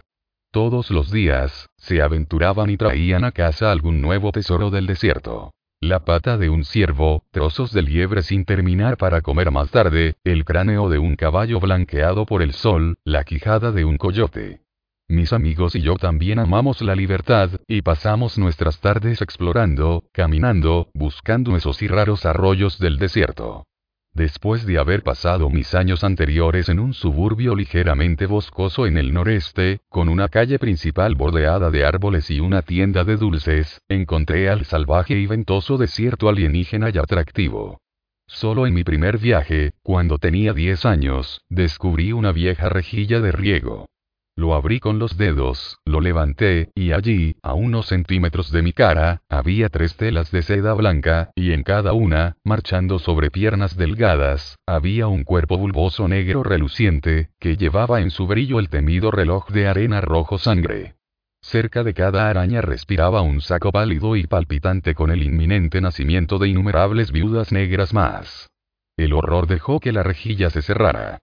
Todos los días, se aventuraban y traían a casa algún nuevo tesoro del desierto la pata de un ciervo, trozos de liebre sin terminar para comer más tarde, el cráneo de un caballo blanqueado por el sol, la quijada de un coyote. Mis amigos y yo también amamos la libertad, y pasamos nuestras tardes explorando, caminando, buscando esos y raros arroyos del desierto. Después de haber pasado mis años anteriores en un suburbio ligeramente boscoso en el noreste, con una calle principal bordeada de árboles y una tienda de dulces, encontré al salvaje y ventoso desierto alienígena y atractivo. Solo en mi primer viaje, cuando tenía 10 años, descubrí una vieja rejilla de riego. Lo abrí con los dedos, lo levanté, y allí, a unos centímetros de mi cara, había tres telas de seda blanca, y en cada una, marchando sobre piernas delgadas, había un cuerpo bulboso negro reluciente, que llevaba en su brillo el temido reloj de arena rojo sangre. Cerca de cada araña respiraba un saco pálido y palpitante con el inminente nacimiento de innumerables viudas negras más. El horror dejó que la rejilla se cerrara.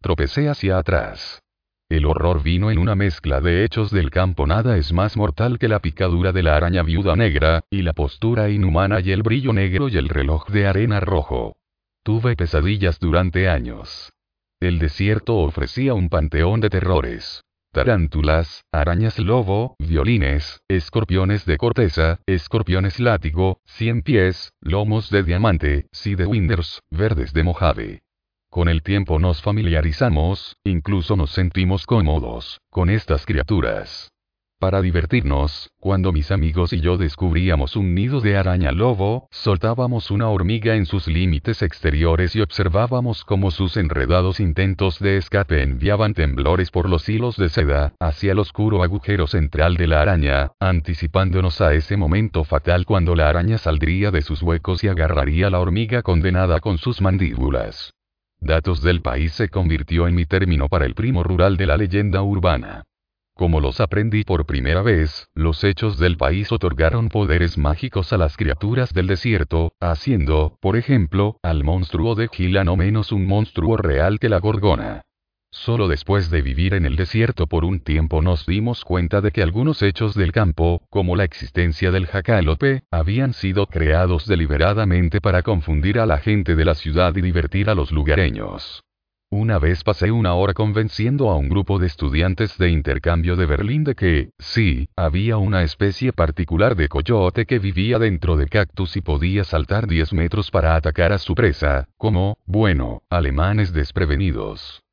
Tropecé hacia atrás. El horror vino en una mezcla de hechos del campo. Nada es más mortal que la picadura de la araña viuda negra, y la postura inhumana y el brillo negro y el reloj de arena rojo. Tuve pesadillas durante años. El desierto ofrecía un panteón de terrores. Tarántulas, arañas lobo, violines, escorpiones de corteza, escorpiones látigo, cien pies, lomos de diamante, de winders, verdes de mojave. Con el tiempo nos familiarizamos, incluso nos sentimos cómodos, con estas criaturas. Para divertirnos, cuando mis amigos y yo descubríamos un nido de araña lobo, soltábamos una hormiga en sus límites exteriores y observábamos cómo sus enredados intentos de escape enviaban temblores por los hilos de seda, hacia el oscuro agujero central de la araña, anticipándonos a ese momento fatal cuando la araña saldría de sus huecos y agarraría a la hormiga condenada con sus mandíbulas. Datos del país se convirtió en mi término para el primo rural de la leyenda urbana. Como los aprendí por primera vez, los hechos del país otorgaron poderes mágicos a las criaturas del desierto, haciendo, por ejemplo, al monstruo de Gila no menos un monstruo real que la gorgona. Solo después de vivir en el desierto por un tiempo nos dimos cuenta de que algunos hechos del campo, como la existencia del jacalope, habían sido creados deliberadamente para confundir a la gente de la ciudad y divertir a los lugareños. Una vez pasé una hora convenciendo a un grupo de estudiantes de intercambio de Berlín de que, sí, había una especie particular de coyote que vivía dentro de cactus y podía saltar 10 metros para atacar a su presa, como, bueno, alemanes desprevenidos.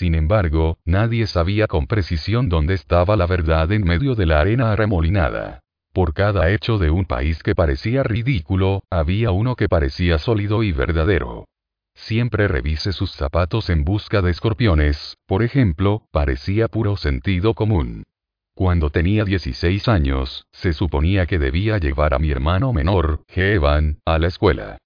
Sin embargo, nadie sabía con precisión dónde estaba la verdad en medio de la arena arremolinada. Por cada hecho de un país que parecía ridículo, había uno que parecía sólido y verdadero. Siempre revise sus zapatos en busca de escorpiones, por ejemplo, parecía puro sentido común. Cuando tenía 16 años, se suponía que debía llevar a mi hermano menor, Jevan, a la escuela.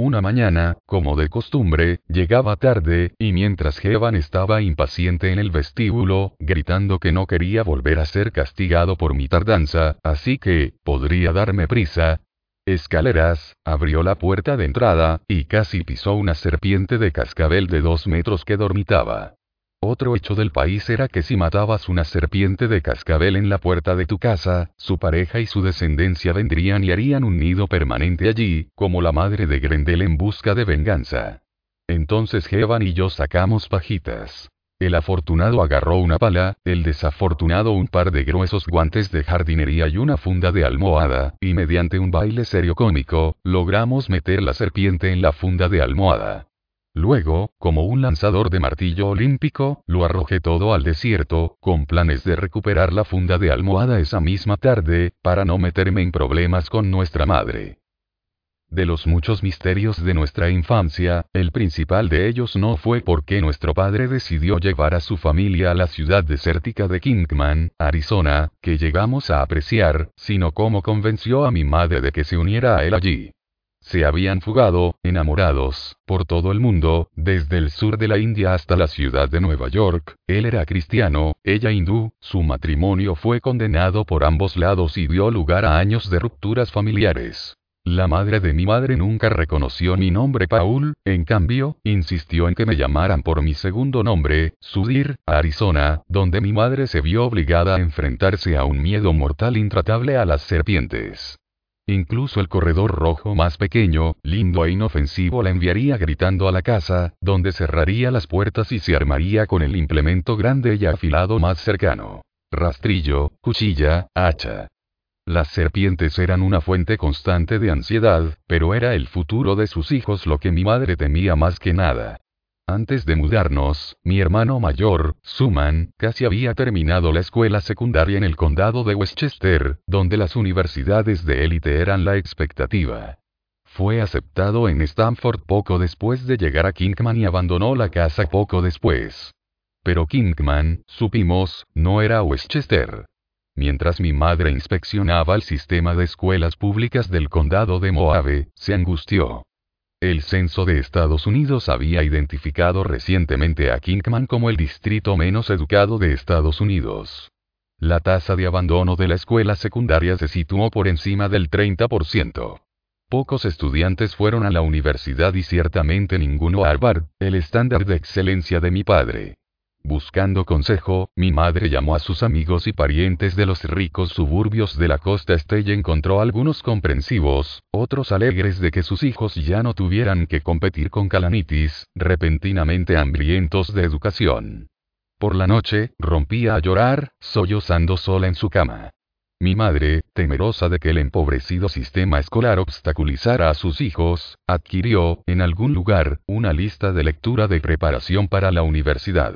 Una mañana, como de costumbre, llegaba tarde, y mientras Jevan estaba impaciente en el vestíbulo, gritando que no quería volver a ser castigado por mi tardanza, así que, podría darme prisa, escaleras, abrió la puerta de entrada, y casi pisó una serpiente de cascabel de dos metros que dormitaba. Otro hecho del país era que si matabas una serpiente de cascabel en la puerta de tu casa, su pareja y su descendencia vendrían y harían un nido permanente allí, como la madre de Grendel en busca de venganza. Entonces Jevan y yo sacamos pajitas. El afortunado agarró una pala, el desafortunado un par de gruesos guantes de jardinería y una funda de almohada, y mediante un baile serio cómico, logramos meter la serpiente en la funda de almohada. Luego, como un lanzador de martillo olímpico, lo arrojé todo al desierto, con planes de recuperar la funda de almohada esa misma tarde, para no meterme en problemas con nuestra madre. De los muchos misterios de nuestra infancia, el principal de ellos no fue por qué nuestro padre decidió llevar a su familia a la ciudad desértica de Kingman, Arizona, que llegamos a apreciar, sino cómo convenció a mi madre de que se uniera a él allí se habían fugado, enamorados, por todo el mundo, desde el sur de la India hasta la ciudad de Nueva York, él era cristiano, ella hindú, su matrimonio fue condenado por ambos lados y dio lugar a años de rupturas familiares. La madre de mi madre nunca reconoció mi nombre Paul, en cambio, insistió en que me llamaran por mi segundo nombre, Sudir, Arizona, donde mi madre se vio obligada a enfrentarse a un miedo mortal intratable a las serpientes. Incluso el corredor rojo más pequeño, lindo e inofensivo la enviaría gritando a la casa, donde cerraría las puertas y se armaría con el implemento grande y afilado más cercano. rastrillo, cuchilla, hacha. Las serpientes eran una fuente constante de ansiedad, pero era el futuro de sus hijos lo que mi madre temía más que nada. Antes de mudarnos, mi hermano mayor, Suman, casi había terminado la escuela secundaria en el condado de Westchester, donde las universidades de élite eran la expectativa. Fue aceptado en Stanford poco después de llegar a Kingman y abandonó la casa poco después. Pero Kingman, supimos, no era Westchester. Mientras mi madre inspeccionaba el sistema de escuelas públicas del condado de Moave, se angustió. El censo de Estados Unidos había identificado recientemente a Kingman como el distrito menos educado de Estados Unidos. La tasa de abandono de la escuela secundaria se situó por encima del 30%. Pocos estudiantes fueron a la universidad y ciertamente ninguno a Harvard, el estándar de excelencia de mi padre. Buscando consejo, mi madre llamó a sus amigos y parientes de los ricos suburbios de la costa este y encontró algunos comprensivos, otros alegres de que sus hijos ya no tuvieran que competir con calamitis, repentinamente hambrientos de educación. Por la noche, rompía a llorar, sollozando sola en su cama. Mi madre, temerosa de que el empobrecido sistema escolar obstaculizara a sus hijos, adquirió, en algún lugar, una lista de lectura de preparación para la universidad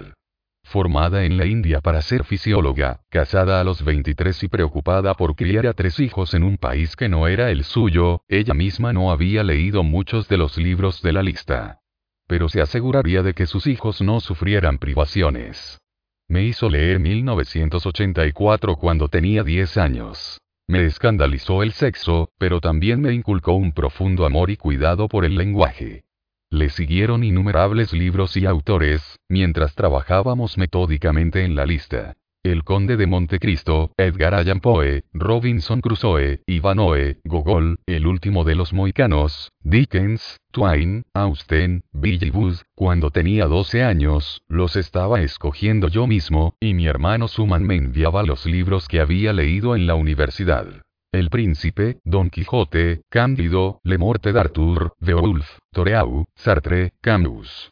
formada en la India para ser fisióloga, casada a los 23 y preocupada por criar a tres hijos en un país que no era el suyo, ella misma no había leído muchos de los libros de la lista. Pero se aseguraría de que sus hijos no sufrieran privaciones. Me hizo leer 1984 cuando tenía 10 años. Me escandalizó el sexo, pero también me inculcó un profundo amor y cuidado por el lenguaje. Le siguieron innumerables libros y autores, mientras trabajábamos metódicamente en la lista. El Conde de Montecristo, Edgar Allan Poe, Robinson Crusoe, Ivanoe, Gogol, El último de los moicanos, Dickens, Twain, Austen, Billy Wood. Cuando tenía 12 años, los estaba escogiendo yo mismo, y mi hermano Suman me enviaba los libros que había leído en la universidad. El Príncipe, Don Quijote, Cándido, Le Morte d'Arthur, Beowulf, Toreau, Sartre, Camus.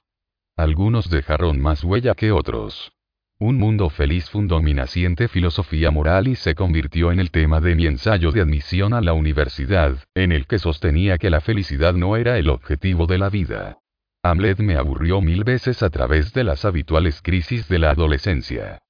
Algunos dejaron más huella que otros. Un mundo feliz fundó mi naciente filosofía moral y se convirtió en el tema de mi ensayo de admisión a la universidad, en el que sostenía que la felicidad no era el objetivo de la vida. Hamlet me aburrió mil veces a través de las habituales crisis de la adolescencia.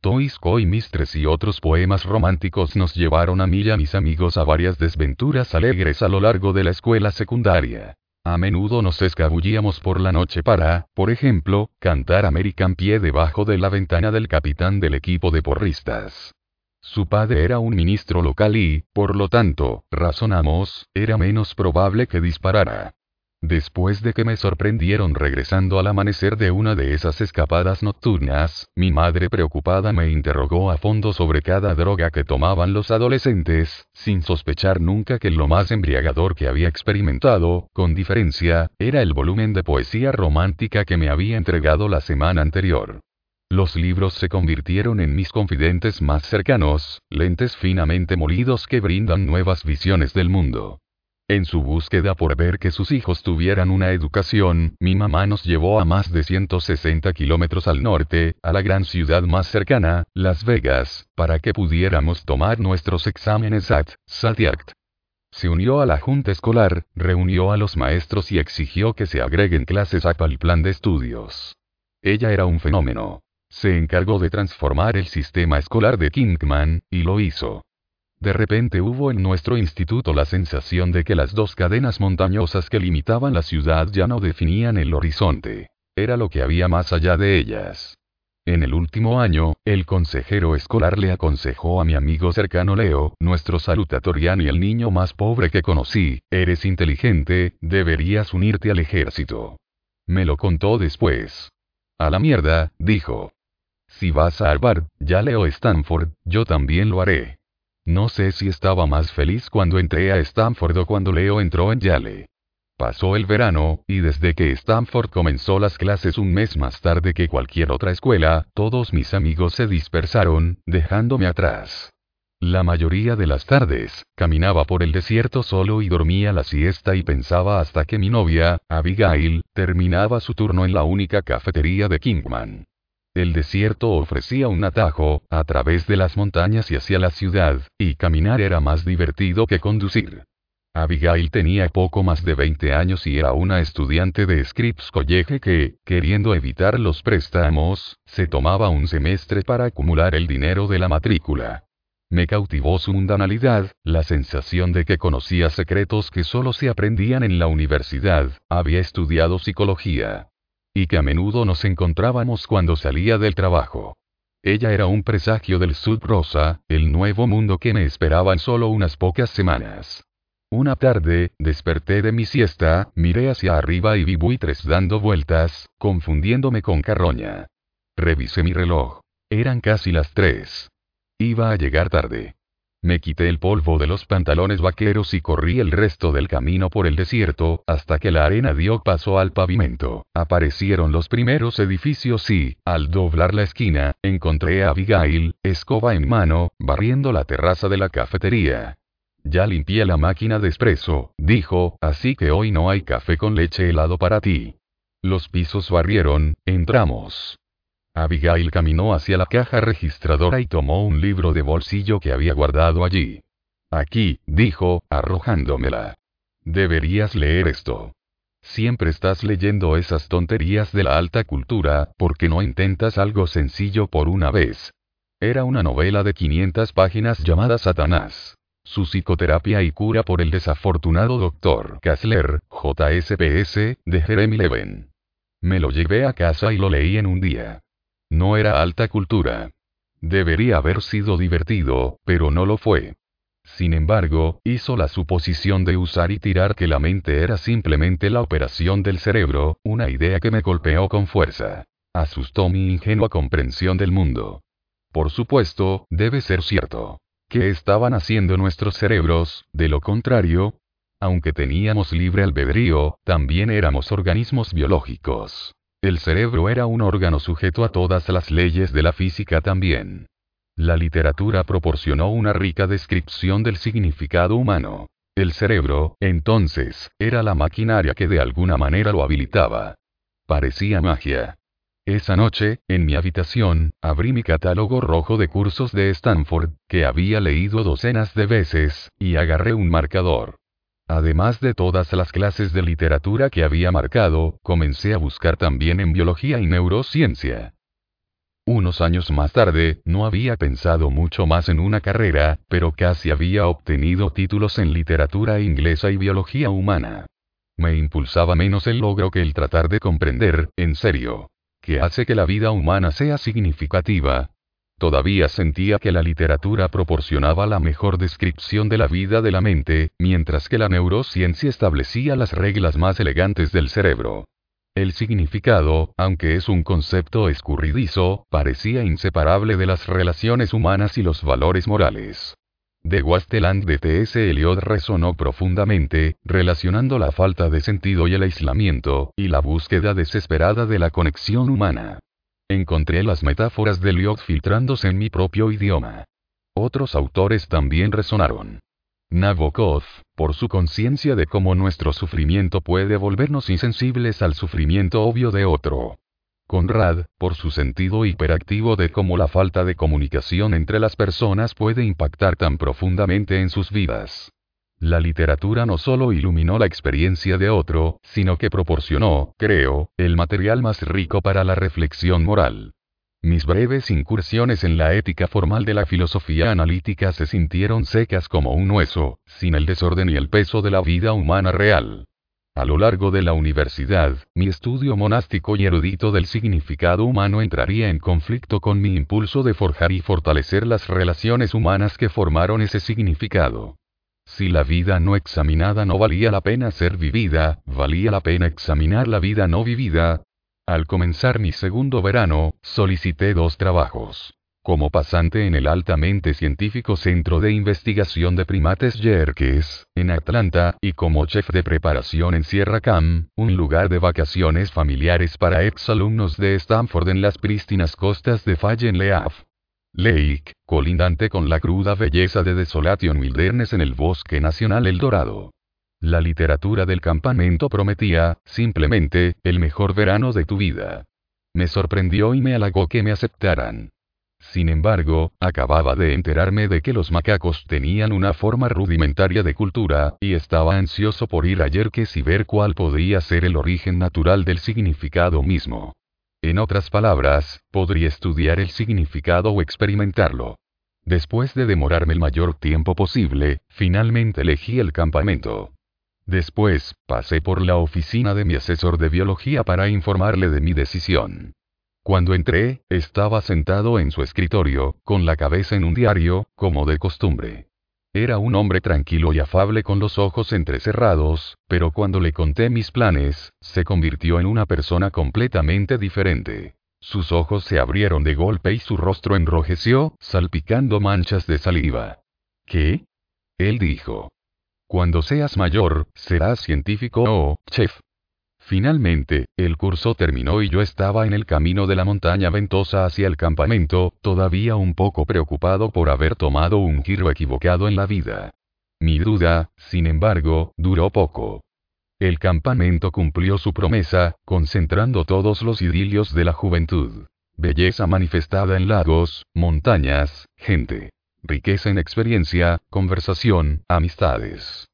Toisco y Mistres y otros poemas románticos nos llevaron a mí y a mis amigos a varias desventuras alegres a lo largo de la escuela secundaria. A menudo nos escabullíamos por la noche para, por ejemplo, cantar American Pie debajo de la ventana del capitán del equipo de porristas. Su padre era un ministro local y, por lo tanto, razonamos, era menos probable que disparara. Después de que me sorprendieron regresando al amanecer de una de esas escapadas nocturnas, mi madre preocupada me interrogó a fondo sobre cada droga que tomaban los adolescentes, sin sospechar nunca que lo más embriagador que había experimentado, con diferencia, era el volumen de poesía romántica que me había entregado la semana anterior. Los libros se convirtieron en mis confidentes más cercanos, lentes finamente molidos que brindan nuevas visiones del mundo. En su búsqueda por ver que sus hijos tuvieran una educación, mi mamá nos llevó a más de 160 kilómetros al norte, a la gran ciudad más cercana, Las Vegas, para que pudiéramos tomar nuestros exámenes at SATIACT. Se unió a la junta escolar, reunió a los maestros y exigió que se agreguen clases al plan de estudios. Ella era un fenómeno. Se encargó de transformar el sistema escolar de Kingman, y lo hizo. De repente hubo en nuestro instituto la sensación de que las dos cadenas montañosas que limitaban la ciudad ya no definían el horizonte. Era lo que había más allá de ellas. En el último año, el consejero escolar le aconsejó a mi amigo cercano Leo, nuestro salutatoriano y el niño más pobre que conocí, eres inteligente, deberías unirte al ejército. Me lo contó después. A la mierda, dijo. Si vas a Harvard, ya Leo Stanford, yo también lo haré. No sé si estaba más feliz cuando entré a Stanford o cuando Leo entró en Yale. Pasó el verano, y desde que Stanford comenzó las clases un mes más tarde que cualquier otra escuela, todos mis amigos se dispersaron, dejándome atrás. La mayoría de las tardes, caminaba por el desierto solo y dormía la siesta y pensaba hasta que mi novia, Abigail, terminaba su turno en la única cafetería de Kingman. El desierto ofrecía un atajo, a través de las montañas y hacia la ciudad, y caminar era más divertido que conducir. Abigail tenía poco más de 20 años y era una estudiante de Scripps College que, queriendo evitar los préstamos, se tomaba un semestre para acumular el dinero de la matrícula. Me cautivó su mundanalidad, la sensación de que conocía secretos que solo se aprendían en la universidad, había estudiado psicología. Y que a menudo nos encontrábamos cuando salía del trabajo. Ella era un presagio del Sud Rosa, el nuevo mundo que me esperaba en solo unas pocas semanas. Una tarde, desperté de mi siesta, miré hacia arriba y vi buitres dando vueltas, confundiéndome con carroña. Revisé mi reloj. Eran casi las tres. Iba a llegar tarde. Me quité el polvo de los pantalones vaqueros y corrí el resto del camino por el desierto, hasta que la arena dio paso al pavimento. Aparecieron los primeros edificios y, al doblar la esquina, encontré a Abigail, escoba en mano, barriendo la terraza de la cafetería. Ya limpié la máquina de espresso, dijo, así que hoy no hay café con leche helado para ti. Los pisos barrieron, entramos. Abigail caminó hacia la caja registradora y tomó un libro de bolsillo que había guardado allí. Aquí, dijo, arrojándomela. Deberías leer esto. Siempre estás leyendo esas tonterías de la alta cultura, porque no intentas algo sencillo por una vez. Era una novela de 500 páginas llamada Satanás. Su psicoterapia y cura por el desafortunado Dr. Kassler, JSPS, de Jeremy Leven. Me lo llevé a casa y lo leí en un día. No era alta cultura. Debería haber sido divertido, pero no lo fue. Sin embargo, hizo la suposición de usar y tirar que la mente era simplemente la operación del cerebro, una idea que me golpeó con fuerza. Asustó mi ingenua comprensión del mundo. Por supuesto, debe ser cierto. ¿Qué estaban haciendo nuestros cerebros? De lo contrario, aunque teníamos libre albedrío, también éramos organismos biológicos. El cerebro era un órgano sujeto a todas las leyes de la física también. La literatura proporcionó una rica descripción del significado humano. El cerebro, entonces, era la maquinaria que de alguna manera lo habilitaba. Parecía magia. Esa noche, en mi habitación, abrí mi catálogo rojo de cursos de Stanford, que había leído docenas de veces, y agarré un marcador. Además de todas las clases de literatura que había marcado, comencé a buscar también en biología y neurociencia. Unos años más tarde, no había pensado mucho más en una carrera, pero casi había obtenido títulos en literatura inglesa y biología humana. Me impulsaba menos el logro que el tratar de comprender, en serio, que hace que la vida humana sea significativa. Todavía sentía que la literatura proporcionaba la mejor descripción de la vida de la mente, mientras que la neurociencia establecía las reglas más elegantes del cerebro. El significado, aunque es un concepto escurridizo, parecía inseparable de las relaciones humanas y los valores morales. The Wasteland de T.S. Eliot resonó profundamente, relacionando la falta de sentido y el aislamiento, y la búsqueda desesperada de la conexión humana. Encontré las metáforas de Eliot filtrándose en mi propio idioma. Otros autores también resonaron. Nabokov, por su conciencia de cómo nuestro sufrimiento puede volvernos insensibles al sufrimiento obvio de otro. Conrad, por su sentido hiperactivo de cómo la falta de comunicación entre las personas puede impactar tan profundamente en sus vidas. La literatura no solo iluminó la experiencia de otro, sino que proporcionó, creo, el material más rico para la reflexión moral. Mis breves incursiones en la ética formal de la filosofía analítica se sintieron secas como un hueso, sin el desorden y el peso de la vida humana real. A lo largo de la universidad, mi estudio monástico y erudito del significado humano entraría en conflicto con mi impulso de forjar y fortalecer las relaciones humanas que formaron ese significado. Si la vida no examinada no valía la pena ser vivida, valía la pena examinar la vida no vivida. Al comenzar mi segundo verano, solicité dos trabajos como pasante en el altamente científico Centro de Investigación de Primates Yerkes, en Atlanta, y como chef de preparación en Sierra Cam, un lugar de vacaciones familiares para exalumnos de Stanford en las prístinas costas de Fallen Leaf. Lake, colindante con la cruda belleza de Desolation Wilderness en el Bosque Nacional El Dorado. La literatura del campamento prometía, simplemente, el mejor verano de tu vida. Me sorprendió y me halagó que me aceptaran. Sin embargo, acababa de enterarme de que los macacos tenían una forma rudimentaria de cultura, y estaba ansioso por ir ayer que si ver cuál podría ser el origen natural del significado mismo. En otras palabras, podría estudiar el significado o experimentarlo. Después de demorarme el mayor tiempo posible, finalmente elegí el campamento. Después, pasé por la oficina de mi asesor de biología para informarle de mi decisión. Cuando entré, estaba sentado en su escritorio, con la cabeza en un diario, como de costumbre. Era un hombre tranquilo y afable con los ojos entrecerrados, pero cuando le conté mis planes, se convirtió en una persona completamente diferente. Sus ojos se abrieron de golpe y su rostro enrojeció, salpicando manchas de saliva. ¿Qué? Él dijo. Cuando seas mayor, serás científico o chef. Finalmente, el curso terminó y yo estaba en el camino de la montaña ventosa hacia el campamento, todavía un poco preocupado por haber tomado un giro equivocado en la vida. Mi duda, sin embargo, duró poco. El campamento cumplió su promesa, concentrando todos los idilios de la juventud. Belleza manifestada en lagos, montañas, gente riqueza en experiencia, conversación, amistades.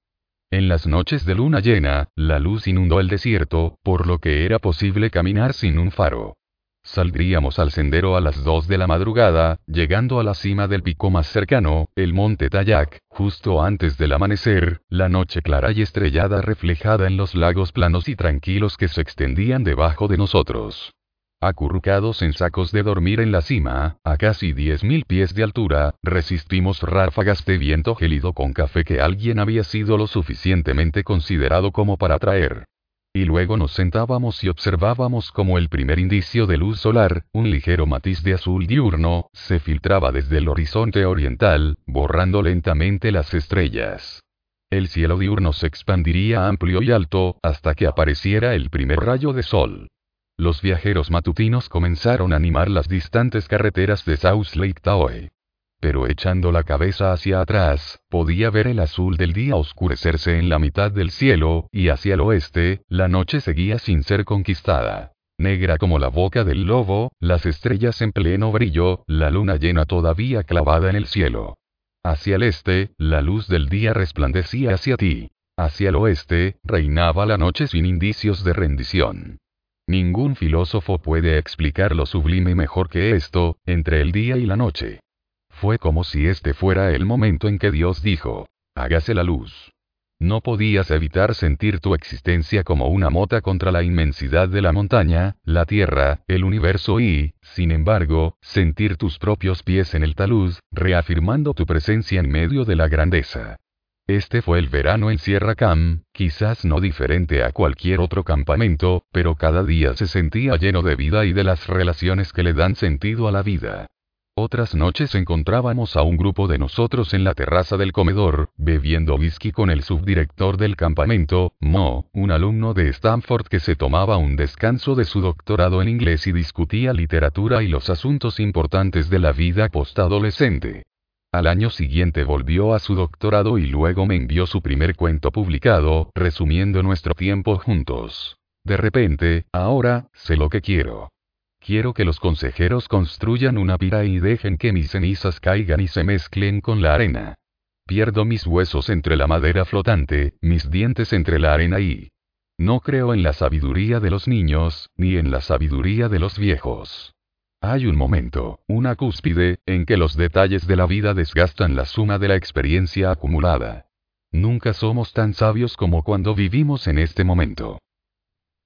En las noches de luna llena, la luz inundó el desierto, por lo que era posible caminar sin un faro. Saldríamos al sendero a las 2 de la madrugada, llegando a la cima del pico más cercano, el monte Tayak, justo antes del amanecer, la noche clara y estrellada reflejada en los lagos planos y tranquilos que se extendían debajo de nosotros. Acurrucados en sacos de dormir en la cima, a casi 10.000 pies de altura, resistimos ráfagas de viento gélido con café que alguien había sido lo suficientemente considerado como para traer. Y luego nos sentábamos y observábamos como el primer indicio de luz solar, un ligero matiz de azul diurno, se filtraba desde el horizonte oriental, borrando lentamente las estrellas. El cielo diurno se expandiría amplio y alto, hasta que apareciera el primer rayo de sol. Los viajeros matutinos comenzaron a animar las distantes carreteras de South Lake Tahoe. Pero echando la cabeza hacia atrás, podía ver el azul del día oscurecerse en la mitad del cielo, y hacia el oeste, la noche seguía sin ser conquistada. Negra como la boca del lobo, las estrellas en pleno brillo, la luna llena todavía clavada en el cielo. Hacia el este, la luz del día resplandecía hacia ti. Hacia el oeste, reinaba la noche sin indicios de rendición. Ningún filósofo puede explicar lo sublime mejor que esto, entre el día y la noche. Fue como si este fuera el momento en que Dios dijo, hágase la luz. No podías evitar sentir tu existencia como una mota contra la inmensidad de la montaña, la tierra, el universo y, sin embargo, sentir tus propios pies en el talud, reafirmando tu presencia en medio de la grandeza. Este fue el verano en Sierra Cam, quizás no diferente a cualquier otro campamento, pero cada día se sentía lleno de vida y de las relaciones que le dan sentido a la vida. Otras noches encontrábamos a un grupo de nosotros en la terraza del comedor, bebiendo whisky con el subdirector del campamento, Mo, un alumno de Stanford que se tomaba un descanso de su doctorado en inglés y discutía literatura y los asuntos importantes de la vida postadolescente. Al año siguiente volvió a su doctorado y luego me envió su primer cuento publicado, resumiendo nuestro tiempo juntos. De repente, ahora, sé lo que quiero. Quiero que los consejeros construyan una pira y dejen que mis cenizas caigan y se mezclen con la arena. Pierdo mis huesos entre la madera flotante, mis dientes entre la arena y... No creo en la sabiduría de los niños, ni en la sabiduría de los viejos. Hay un momento, una cúspide, en que los detalles de la vida desgastan la suma de la experiencia acumulada. Nunca somos tan sabios como cuando vivimos en este momento.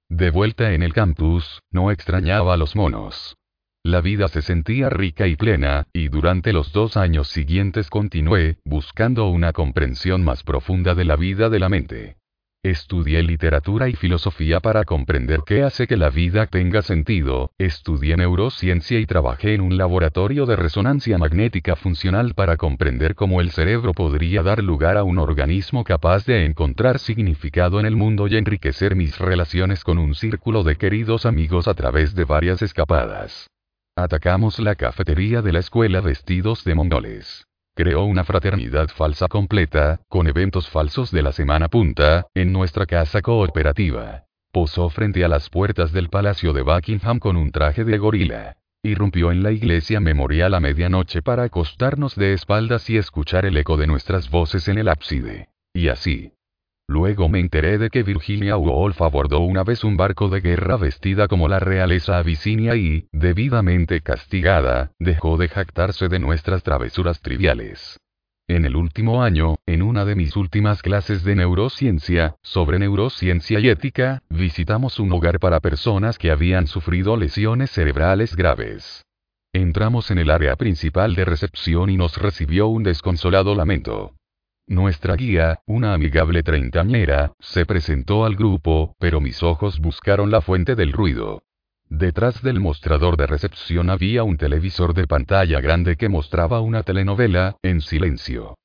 De vuelta en el campus, no extrañaba a los monos. La vida se sentía rica y plena, y durante los dos años siguientes continué, buscando una comprensión más profunda de la vida de la mente. Estudié literatura y filosofía para comprender qué hace que la vida tenga sentido, estudié neurociencia y trabajé en un laboratorio de resonancia magnética funcional para comprender cómo el cerebro podría dar lugar a un organismo capaz de encontrar significado en el mundo y enriquecer mis relaciones con un círculo de queridos amigos a través de varias escapadas. Atacamos la cafetería de la escuela vestidos de mongoles creó una fraternidad falsa completa, con eventos falsos de la semana punta, en nuestra casa cooperativa. posó frente a las puertas del Palacio de Buckingham con un traje de gorila. Irrumpió en la iglesia memorial a medianoche para acostarnos de espaldas y escuchar el eco de nuestras voces en el ábside. Y así. Luego me enteré de que Virginia Woolf abordó una vez un barco de guerra vestida como la realeza abisinia y, debidamente castigada, dejó de jactarse de nuestras travesuras triviales. En el último año, en una de mis últimas clases de neurociencia, sobre neurociencia y ética, visitamos un hogar para personas que habían sufrido lesiones cerebrales graves. Entramos en el área principal de recepción y nos recibió un desconsolado lamento. Nuestra guía, una amigable treintañera, se presentó al grupo, pero mis ojos buscaron la fuente del ruido. Detrás del mostrador de recepción había un televisor de pantalla grande que mostraba una telenovela, en silencio.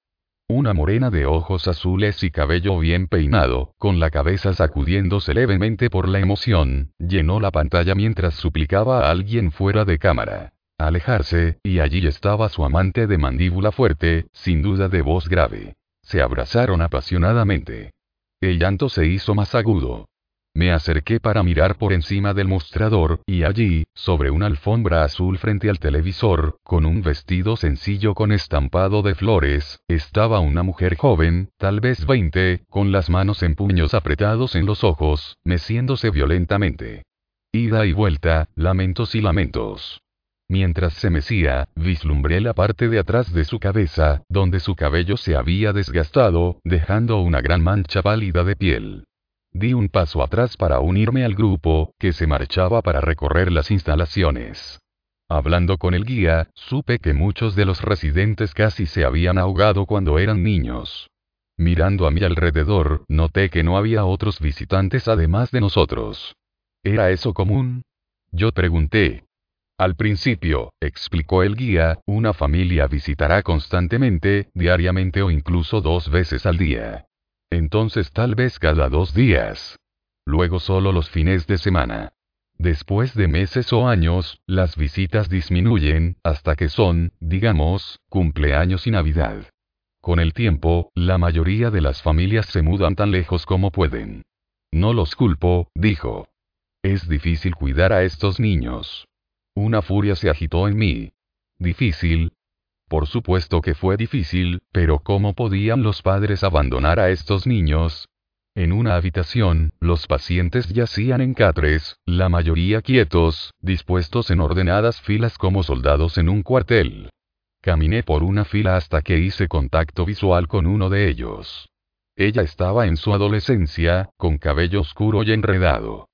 Una morena de ojos azules y cabello bien peinado, con la cabeza sacudiéndose levemente por la emoción, llenó la pantalla mientras suplicaba a alguien fuera de cámara. Alejarse, y allí estaba su amante de mandíbula fuerte, sin duda de voz grave. Se abrazaron apasionadamente. El llanto se hizo más agudo. Me acerqué para mirar por encima del mostrador, y allí, sobre una alfombra azul frente al televisor, con un vestido sencillo con estampado de flores, estaba una mujer joven, tal vez 20, con las manos en puños apretados en los ojos, meciéndose violentamente. Ida y vuelta, lamentos y lamentos. Mientras se mecía, vislumbré la parte de atrás de su cabeza, donde su cabello se había desgastado, dejando una gran mancha pálida de piel. Di un paso atrás para unirme al grupo, que se marchaba para recorrer las instalaciones. Hablando con el guía, supe que muchos de los residentes casi se habían ahogado cuando eran niños. Mirando a mi alrededor, noté que no había otros visitantes además de nosotros. ¿Era eso común? Yo pregunté. Al principio, explicó el guía, una familia visitará constantemente, diariamente o incluso dos veces al día. Entonces tal vez cada dos días. Luego solo los fines de semana. Después de meses o años, las visitas disminuyen, hasta que son, digamos, cumpleaños y Navidad. Con el tiempo, la mayoría de las familias se mudan tan lejos como pueden. No los culpo, dijo. Es difícil cuidar a estos niños. Una furia se agitó en mí. Difícil, por supuesto que fue difícil, pero ¿cómo podían los padres abandonar a estos niños? En una habitación, los pacientes yacían en catres, la mayoría quietos, dispuestos en ordenadas filas como soldados en un cuartel. Caminé por una fila hasta que hice contacto visual con uno de ellos. Ella estaba en su adolescencia, con cabello oscuro y enredado.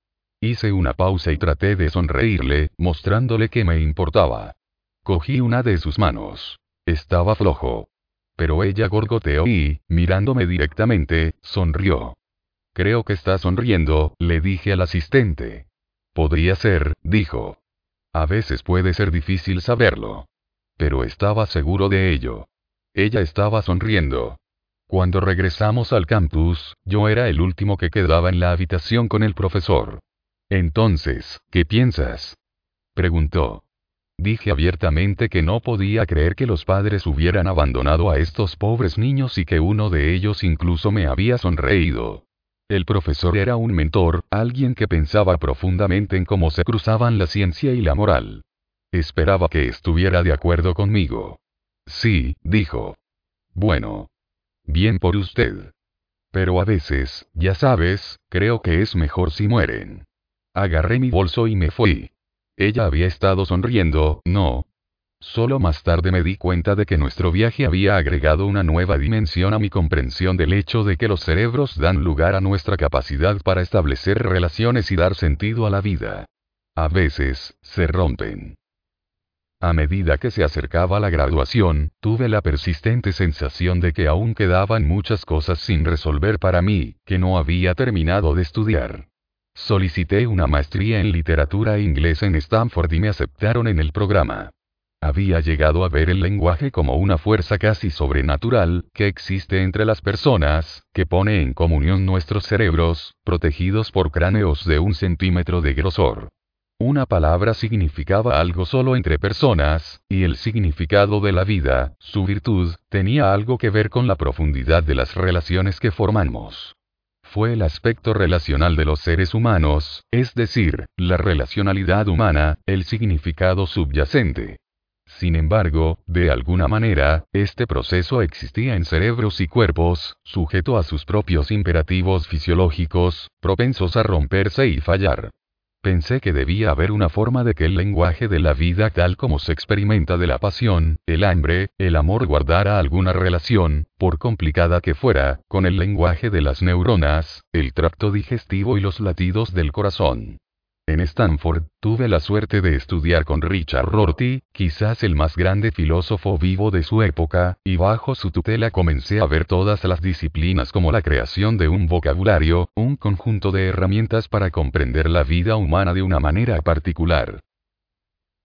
Hice una pausa y traté de sonreírle, mostrándole que me importaba. Cogí una de sus manos. Estaba flojo. Pero ella gorgoteó y, mirándome directamente, sonrió. Creo que está sonriendo, le dije al asistente. Podría ser, dijo. A veces puede ser difícil saberlo. Pero estaba seguro de ello. Ella estaba sonriendo. Cuando regresamos al campus, yo era el último que quedaba en la habitación con el profesor. Entonces, ¿qué piensas? preguntó. Dije abiertamente que no podía creer que los padres hubieran abandonado a estos pobres niños y que uno de ellos incluso me había sonreído. El profesor era un mentor, alguien que pensaba profundamente en cómo se cruzaban la ciencia y la moral. Esperaba que estuviera de acuerdo conmigo. Sí, dijo. Bueno. Bien por usted. Pero a veces, ya sabes, creo que es mejor si mueren. Agarré mi bolso y me fui. Ella había estado sonriendo, no. Solo más tarde me di cuenta de que nuestro viaje había agregado una nueva dimensión a mi comprensión del hecho de que los cerebros dan lugar a nuestra capacidad para establecer relaciones y dar sentido a la vida. A veces, se rompen. A medida que se acercaba la graduación, tuve la persistente sensación de que aún quedaban muchas cosas sin resolver para mí, que no había terminado de estudiar. Solicité una maestría en literatura inglesa en Stanford y me aceptaron en el programa. Había llegado a ver el lenguaje como una fuerza casi sobrenatural, que existe entre las personas, que pone en comunión nuestros cerebros, protegidos por cráneos de un centímetro de grosor. Una palabra significaba algo solo entre personas, y el significado de la vida, su virtud, tenía algo que ver con la profundidad de las relaciones que formamos. Fue el aspecto relacional de los seres humanos, es decir, la relacionalidad humana, el significado subyacente. Sin embargo, de alguna manera, este proceso existía en cerebros y cuerpos, sujeto a sus propios imperativos fisiológicos, propensos a romperse y fallar. Pensé que debía haber una forma de que el lenguaje de la vida tal como se experimenta de la pasión, el hambre, el amor guardara alguna relación, por complicada que fuera, con el lenguaje de las neuronas, el tracto digestivo y los latidos del corazón. En Stanford, tuve la suerte de estudiar con Richard Rorty, quizás el más grande filósofo vivo de su época, y bajo su tutela comencé a ver todas las disciplinas como la creación de un vocabulario, un conjunto de herramientas para comprender la vida humana de una manera particular.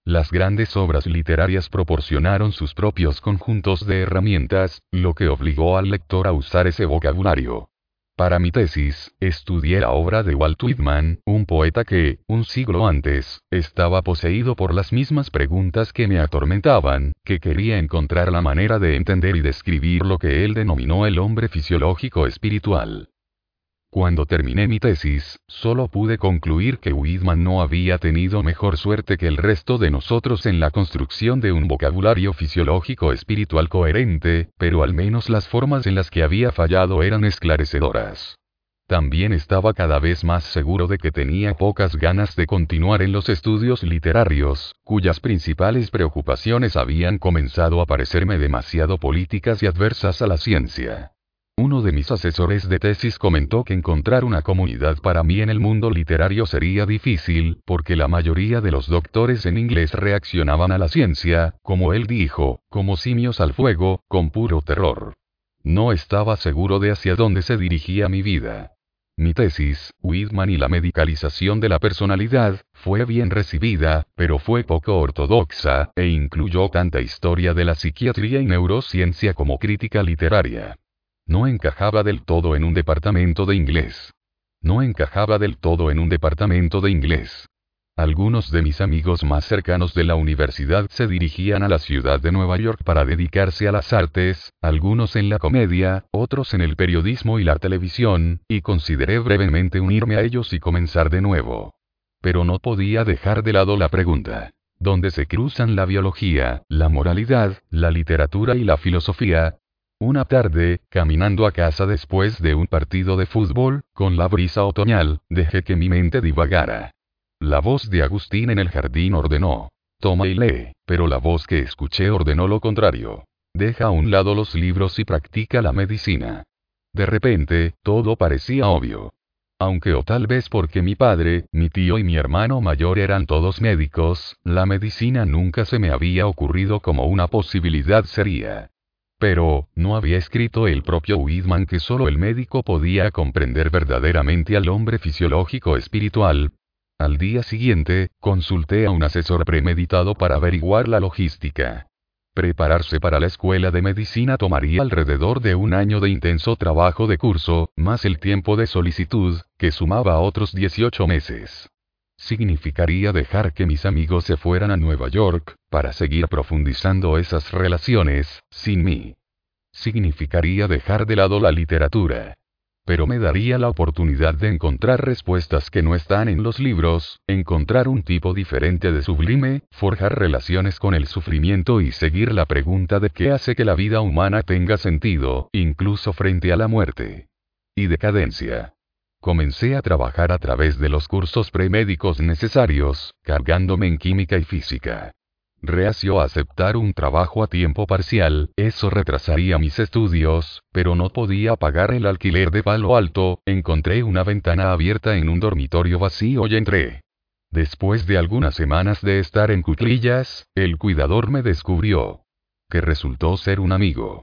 Las grandes obras literarias proporcionaron sus propios conjuntos de herramientas, lo que obligó al lector a usar ese vocabulario. Para mi tesis, estudié la obra de Walt Whitman, un poeta que, un siglo antes, estaba poseído por las mismas preguntas que me atormentaban, que quería encontrar la manera de entender y describir lo que él denominó el hombre fisiológico espiritual. Cuando terminé mi tesis, solo pude concluir que Whitman no había tenido mejor suerte que el resto de nosotros en la construcción de un vocabulario fisiológico espiritual coherente, pero al menos las formas en las que había fallado eran esclarecedoras. También estaba cada vez más seguro de que tenía pocas ganas de continuar en los estudios literarios, cuyas principales preocupaciones habían comenzado a parecerme demasiado políticas y adversas a la ciencia. Uno de mis asesores de tesis comentó que encontrar una comunidad para mí en el mundo literario sería difícil, porque la mayoría de los doctores en inglés reaccionaban a la ciencia, como él dijo, como simios al fuego, con puro terror. No estaba seguro de hacia dónde se dirigía mi vida. Mi tesis, Whitman y la medicalización de la personalidad, fue bien recibida, pero fue poco ortodoxa, e incluyó tanta historia de la psiquiatría y neurociencia como crítica literaria. No encajaba del todo en un departamento de inglés. No encajaba del todo en un departamento de inglés. Algunos de mis amigos más cercanos de la universidad se dirigían a la ciudad de Nueva York para dedicarse a las artes, algunos en la comedia, otros en el periodismo y la televisión, y consideré brevemente unirme a ellos y comenzar de nuevo. Pero no podía dejar de lado la pregunta. ¿Dónde se cruzan la biología, la moralidad, la literatura y la filosofía, una tarde, caminando a casa después de un partido de fútbol, con la brisa otoñal, dejé que mi mente divagara. La voz de Agustín en el jardín ordenó. Toma y lee, pero la voz que escuché ordenó lo contrario. Deja a un lado los libros y practica la medicina. De repente, todo parecía obvio. Aunque o tal vez porque mi padre, mi tío y mi hermano mayor eran todos médicos, la medicina nunca se me había ocurrido como una posibilidad seria. Pero, ¿no había escrito el propio Whitman que solo el médico podía comprender verdaderamente al hombre fisiológico espiritual? Al día siguiente, consulté a un asesor premeditado para averiguar la logística. Prepararse para la escuela de medicina tomaría alrededor de un año de intenso trabajo de curso, más el tiempo de solicitud, que sumaba otros 18 meses significaría dejar que mis amigos se fueran a Nueva York, para seguir profundizando esas relaciones, sin mí. Significaría dejar de lado la literatura. Pero me daría la oportunidad de encontrar respuestas que no están en los libros, encontrar un tipo diferente de sublime, forjar relaciones con el sufrimiento y seguir la pregunta de qué hace que la vida humana tenga sentido, incluso frente a la muerte. Y decadencia. Comencé a trabajar a través de los cursos premédicos necesarios, cargándome en química y física. Reacio a aceptar un trabajo a tiempo parcial, eso retrasaría mis estudios, pero no podía pagar el alquiler de palo alto, encontré una ventana abierta en un dormitorio vacío y entré. Después de algunas semanas de estar en cuclillas, el cuidador me descubrió. Que resultó ser un amigo.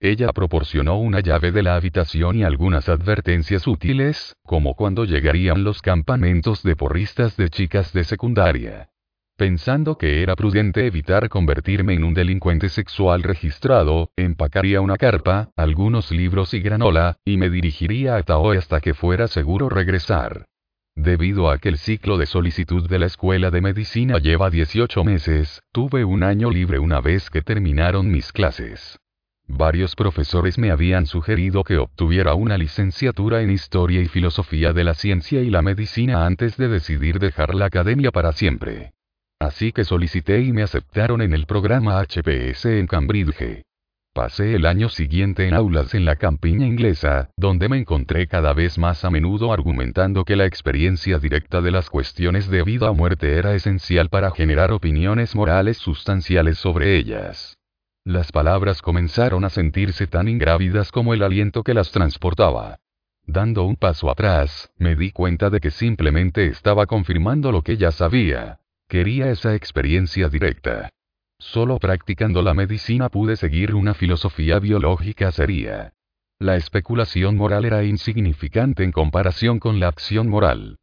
Ella proporcionó una llave de la habitación y algunas advertencias útiles, como cuando llegarían los campamentos de porristas de chicas de secundaria. Pensando que era prudente evitar convertirme en un delincuente sexual registrado, empacaría una carpa, algunos libros y granola, y me dirigiría a Taoe hasta que fuera seguro regresar. Debido a que el ciclo de solicitud de la escuela de medicina lleva 18 meses, tuve un año libre una vez que terminaron mis clases. Varios profesores me habían sugerido que obtuviera una licenciatura en Historia y Filosofía de la Ciencia y la Medicina antes de decidir dejar la academia para siempre. Así que solicité y me aceptaron en el programa HPS en Cambridge. Pasé el año siguiente en aulas en la campiña inglesa, donde me encontré cada vez más a menudo argumentando que la experiencia directa de las cuestiones de vida o muerte era esencial para generar opiniones morales sustanciales sobre ellas. Las palabras comenzaron a sentirse tan ingrávidas como el aliento que las transportaba. Dando un paso atrás, me di cuenta de que simplemente estaba confirmando lo que ya sabía. Quería esa experiencia directa. Solo practicando la medicina pude seguir una filosofía biológica seria. La especulación moral era insignificante en comparación con la acción moral.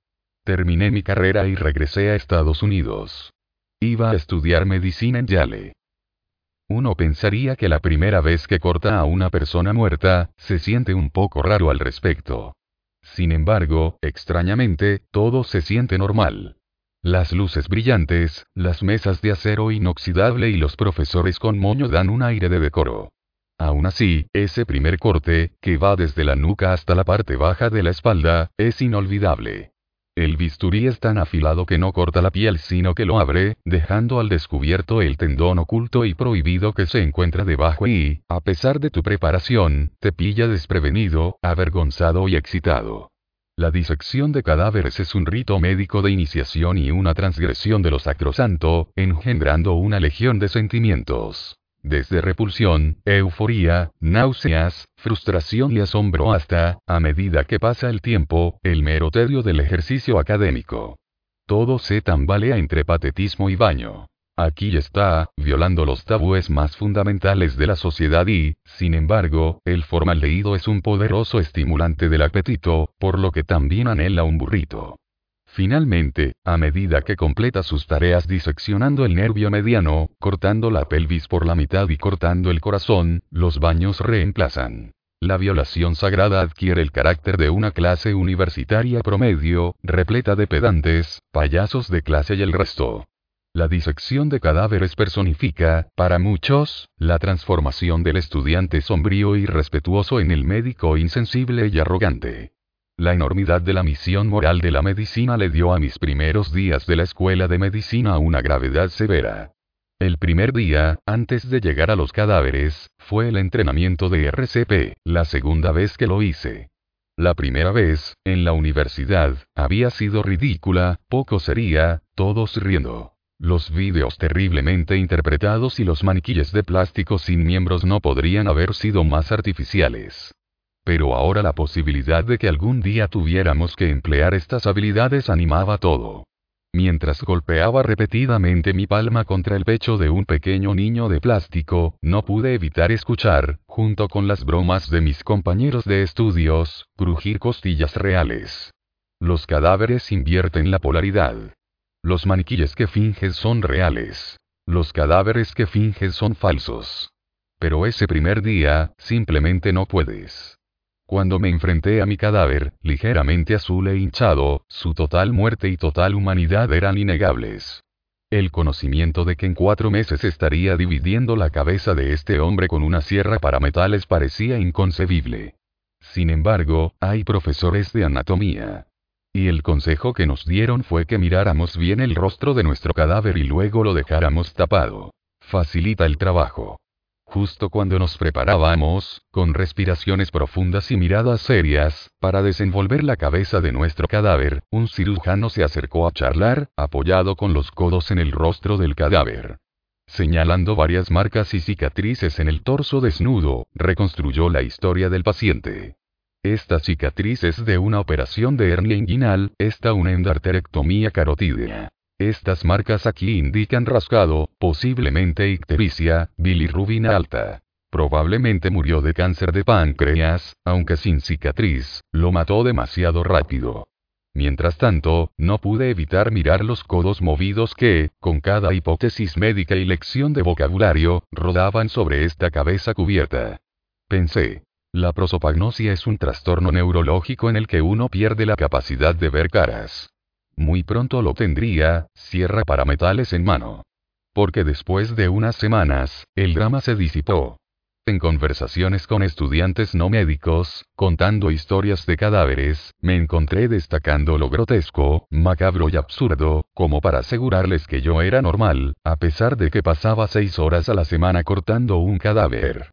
Terminé mi carrera y regresé a Estados Unidos. Iba a estudiar medicina en Yale. Uno pensaría que la primera vez que corta a una persona muerta, se siente un poco raro al respecto. Sin embargo, extrañamente, todo se siente normal. Las luces brillantes, las mesas de acero inoxidable y los profesores con moño dan un aire de decoro. Aún así, ese primer corte, que va desde la nuca hasta la parte baja de la espalda, es inolvidable. El bisturí es tan afilado que no corta la piel sino que lo abre, dejando al descubierto el tendón oculto y prohibido que se encuentra debajo y, a pesar de tu preparación, te pilla desprevenido, avergonzado y excitado. La disección de cadáveres es un rito médico de iniciación y una transgresión de lo sacrosanto, engendrando una legión de sentimientos. Desde repulsión, euforía, náuseas, frustración y asombro hasta, a medida que pasa el tiempo, el mero tedio del ejercicio académico. Todo se tambalea entre patetismo y baño. Aquí está, violando los tabúes más fundamentales de la sociedad y, sin embargo, el formaldehído es un poderoso estimulante del apetito, por lo que también anhela un burrito. Finalmente, a medida que completa sus tareas diseccionando el nervio mediano, cortando la pelvis por la mitad y cortando el corazón, los baños reemplazan. La violación sagrada adquiere el carácter de una clase universitaria promedio, repleta de pedantes, payasos de clase y el resto. La disección de cadáveres personifica, para muchos, la transformación del estudiante sombrío y respetuoso en el médico insensible y arrogante. La enormidad de la misión moral de la medicina le dio a mis primeros días de la escuela de medicina una gravedad severa. El primer día, antes de llegar a los cadáveres, fue el entrenamiento de RCP, la segunda vez que lo hice. La primera vez, en la universidad, había sido ridícula, poco sería, todos riendo. Los vídeos terriblemente interpretados y los maniquíes de plástico sin miembros no podrían haber sido más artificiales. Pero ahora la posibilidad de que algún día tuviéramos que emplear estas habilidades animaba todo. Mientras golpeaba repetidamente mi palma contra el pecho de un pequeño niño de plástico, no pude evitar escuchar, junto con las bromas de mis compañeros de estudios, crujir costillas reales. Los cadáveres invierten la polaridad. Los maniquíes que finges son reales. Los cadáveres que finges son falsos. Pero ese primer día, simplemente no puedes. Cuando me enfrenté a mi cadáver, ligeramente azul e hinchado, su total muerte y total humanidad eran innegables. El conocimiento de que en cuatro meses estaría dividiendo la cabeza de este hombre con una sierra para metales parecía inconcebible. Sin embargo, hay profesores de anatomía, y el consejo que nos dieron fue que miráramos bien el rostro de nuestro cadáver y luego lo dejáramos tapado. Facilita el trabajo. Justo cuando nos preparábamos, con respiraciones profundas y miradas serias, para desenvolver la cabeza de nuestro cadáver, un cirujano se acercó a charlar, apoyado con los codos en el rostro del cadáver. Señalando varias marcas y cicatrices en el torso desnudo, reconstruyó la historia del paciente. Esta cicatriz es de una operación de hernia inguinal, esta una endarterectomía carotídea. Estas marcas aquí indican rascado, posiblemente ictericia, bilirrubina alta. Probablemente murió de cáncer de páncreas, aunque sin cicatriz, lo mató demasiado rápido. Mientras tanto, no pude evitar mirar los codos movidos que, con cada hipótesis médica y lección de vocabulario, rodaban sobre esta cabeza cubierta. Pensé, la prosopagnosia es un trastorno neurológico en el que uno pierde la capacidad de ver caras. Muy pronto lo tendría, cierra para metales en mano. Porque después de unas semanas, el drama se disipó. En conversaciones con estudiantes no médicos, contando historias de cadáveres, me encontré destacando lo grotesco, macabro y absurdo, como para asegurarles que yo era normal, a pesar de que pasaba seis horas a la semana cortando un cadáver.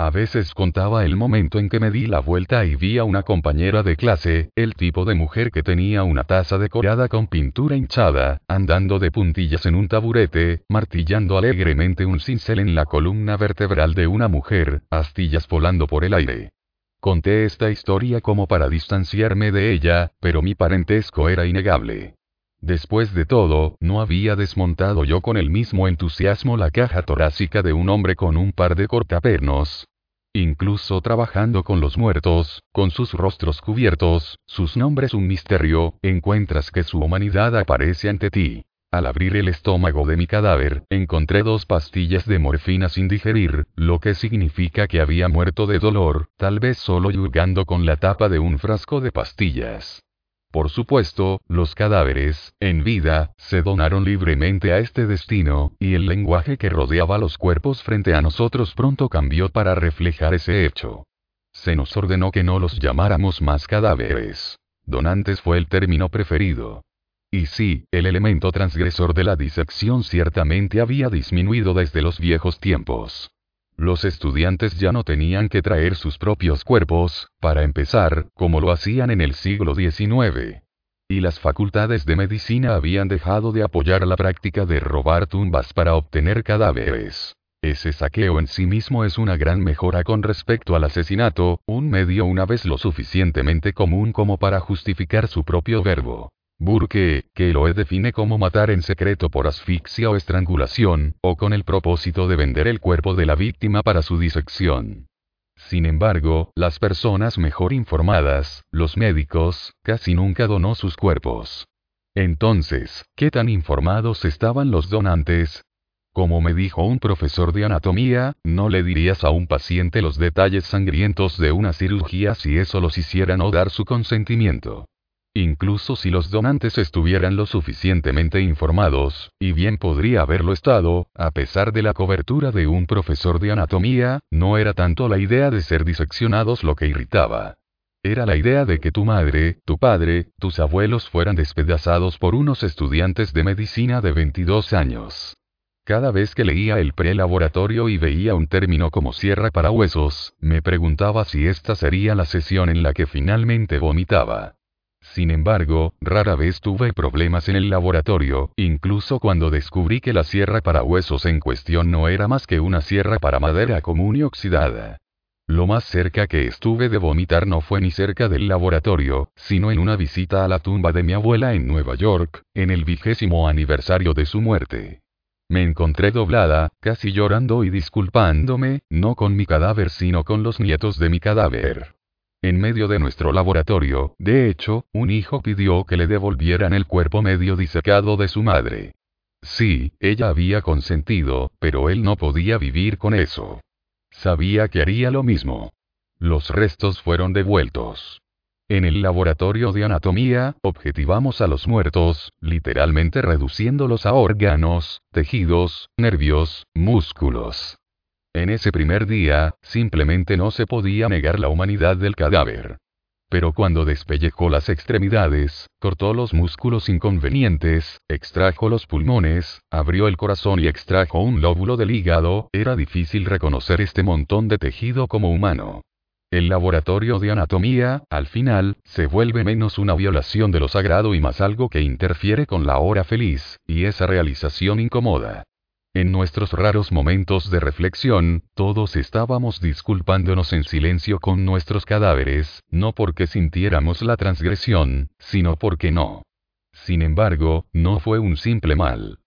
A veces contaba el momento en que me di la vuelta y vi a una compañera de clase, el tipo de mujer que tenía una taza decorada con pintura hinchada, andando de puntillas en un taburete, martillando alegremente un cincel en la columna vertebral de una mujer, astillas volando por el aire. Conté esta historia como para distanciarme de ella, pero mi parentesco era innegable. Después de todo, no había desmontado yo con el mismo entusiasmo la caja torácica de un hombre con un par de cortapernos. Incluso trabajando con los muertos, con sus rostros cubiertos, sus nombres un misterio, encuentras que su humanidad aparece ante ti. Al abrir el estómago de mi cadáver, encontré dos pastillas de morfina sin digerir, lo que significa que había muerto de dolor, tal vez solo yurgando con la tapa de un frasco de pastillas. Por supuesto, los cadáveres, en vida, se donaron libremente a este destino, y el lenguaje que rodeaba los cuerpos frente a nosotros pronto cambió para reflejar ese hecho. Se nos ordenó que no los llamáramos más cadáveres. Donantes fue el término preferido. Y sí, el elemento transgresor de la disección ciertamente había disminuido desde los viejos tiempos. Los estudiantes ya no tenían que traer sus propios cuerpos, para empezar, como lo hacían en el siglo XIX. Y las facultades de medicina habían dejado de apoyar la práctica de robar tumbas para obtener cadáveres. Ese saqueo en sí mismo es una gran mejora con respecto al asesinato, un medio una vez lo suficientemente común como para justificar su propio verbo. Burke, que lo define como matar en secreto por asfixia o estrangulación, o con el propósito de vender el cuerpo de la víctima para su disección. Sin embargo, las personas mejor informadas, los médicos, casi nunca donó sus cuerpos. Entonces, ¿qué tan informados estaban los donantes? Como me dijo un profesor de anatomía, no le dirías a un paciente los detalles sangrientos de una cirugía si eso los hiciera no dar su consentimiento. Incluso si los donantes estuvieran lo suficientemente informados, y bien podría haberlo estado, a pesar de la cobertura de un profesor de anatomía, no era tanto la idea de ser diseccionados lo que irritaba. Era la idea de que tu madre, tu padre, tus abuelos fueran despedazados por unos estudiantes de medicina de 22 años. Cada vez que leía el prelaboratorio y veía un término como sierra para huesos, me preguntaba si esta sería la sesión en la que finalmente vomitaba. Sin embargo, rara vez tuve problemas en el laboratorio, incluso cuando descubrí que la sierra para huesos en cuestión no era más que una sierra para madera común y oxidada. Lo más cerca que estuve de vomitar no fue ni cerca del laboratorio, sino en una visita a la tumba de mi abuela en Nueva York, en el vigésimo aniversario de su muerte. Me encontré doblada, casi llorando y disculpándome, no con mi cadáver sino con los nietos de mi cadáver. En medio de nuestro laboratorio, de hecho, un hijo pidió que le devolvieran el cuerpo medio disecado de su madre. Sí, ella había consentido, pero él no podía vivir con eso. Sabía que haría lo mismo. Los restos fueron devueltos. En el laboratorio de anatomía, objetivamos a los muertos, literalmente reduciéndolos a órganos, tejidos, nervios, músculos. En ese primer día, simplemente no se podía negar la humanidad del cadáver. Pero cuando despellejó las extremidades, cortó los músculos inconvenientes, extrajo los pulmones, abrió el corazón y extrajo un lóbulo del hígado, era difícil reconocer este montón de tejido como humano. El laboratorio de anatomía, al final, se vuelve menos una violación de lo sagrado y más algo que interfiere con la hora feliz, y esa realización incomoda. En nuestros raros momentos de reflexión, todos estábamos disculpándonos en silencio con nuestros cadáveres, no porque sintiéramos la transgresión, sino porque no. Sin embargo, no fue un simple mal.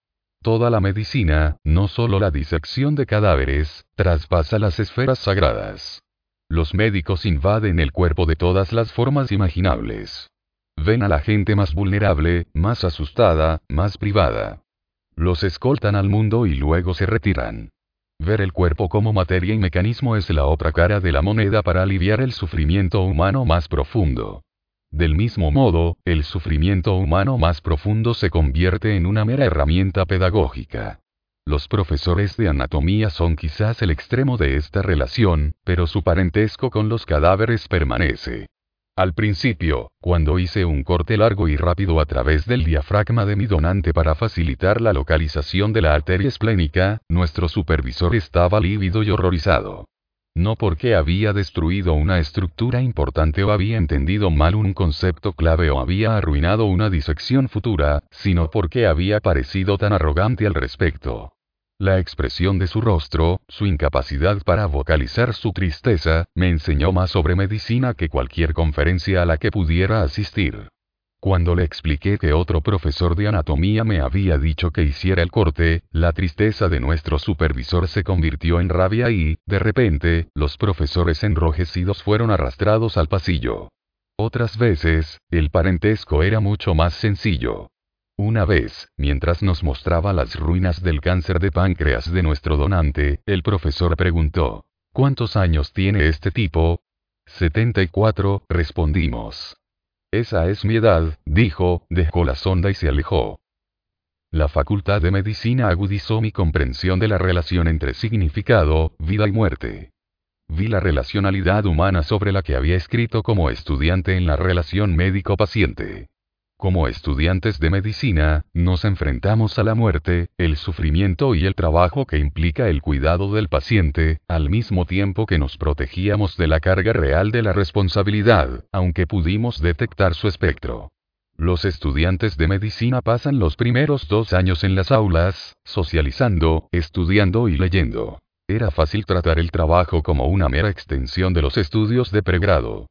Toda la medicina, no solo la disección de cadáveres, traspasa las esferas sagradas. Los médicos invaden el cuerpo de todas las formas imaginables. Ven a la gente más vulnerable, más asustada, más privada. Los escoltan al mundo y luego se retiran. Ver el cuerpo como materia y mecanismo es la otra cara de la moneda para aliviar el sufrimiento humano más profundo. Del mismo modo, el sufrimiento humano más profundo se convierte en una mera herramienta pedagógica. Los profesores de anatomía son quizás el extremo de esta relación, pero su parentesco con los cadáveres permanece. Al principio, cuando hice un corte largo y rápido a través del diafragma de mi donante para facilitar la localización de la arteria esplénica, nuestro supervisor estaba lívido y horrorizado. No porque había destruido una estructura importante o había entendido mal un concepto clave o había arruinado una disección futura, sino porque había parecido tan arrogante al respecto. La expresión de su rostro, su incapacidad para vocalizar su tristeza, me enseñó más sobre medicina que cualquier conferencia a la que pudiera asistir. Cuando le expliqué que otro profesor de anatomía me había dicho que hiciera el corte, la tristeza de nuestro supervisor se convirtió en rabia y, de repente, los profesores enrojecidos fueron arrastrados al pasillo. Otras veces, el parentesco era mucho más sencillo. Una vez, mientras nos mostraba las ruinas del cáncer de páncreas de nuestro donante, el profesor preguntó, ¿Cuántos años tiene este tipo? 74, respondimos. Esa es mi edad, dijo, dejó la sonda y se alejó. La facultad de medicina agudizó mi comprensión de la relación entre significado, vida y muerte. Vi la relacionalidad humana sobre la que había escrito como estudiante en la relación médico-paciente. Como estudiantes de medicina, nos enfrentamos a la muerte, el sufrimiento y el trabajo que implica el cuidado del paciente, al mismo tiempo que nos protegíamos de la carga real de la responsabilidad, aunque pudimos detectar su espectro. Los estudiantes de medicina pasan los primeros dos años en las aulas, socializando, estudiando y leyendo. Era fácil tratar el trabajo como una mera extensión de los estudios de pregrado.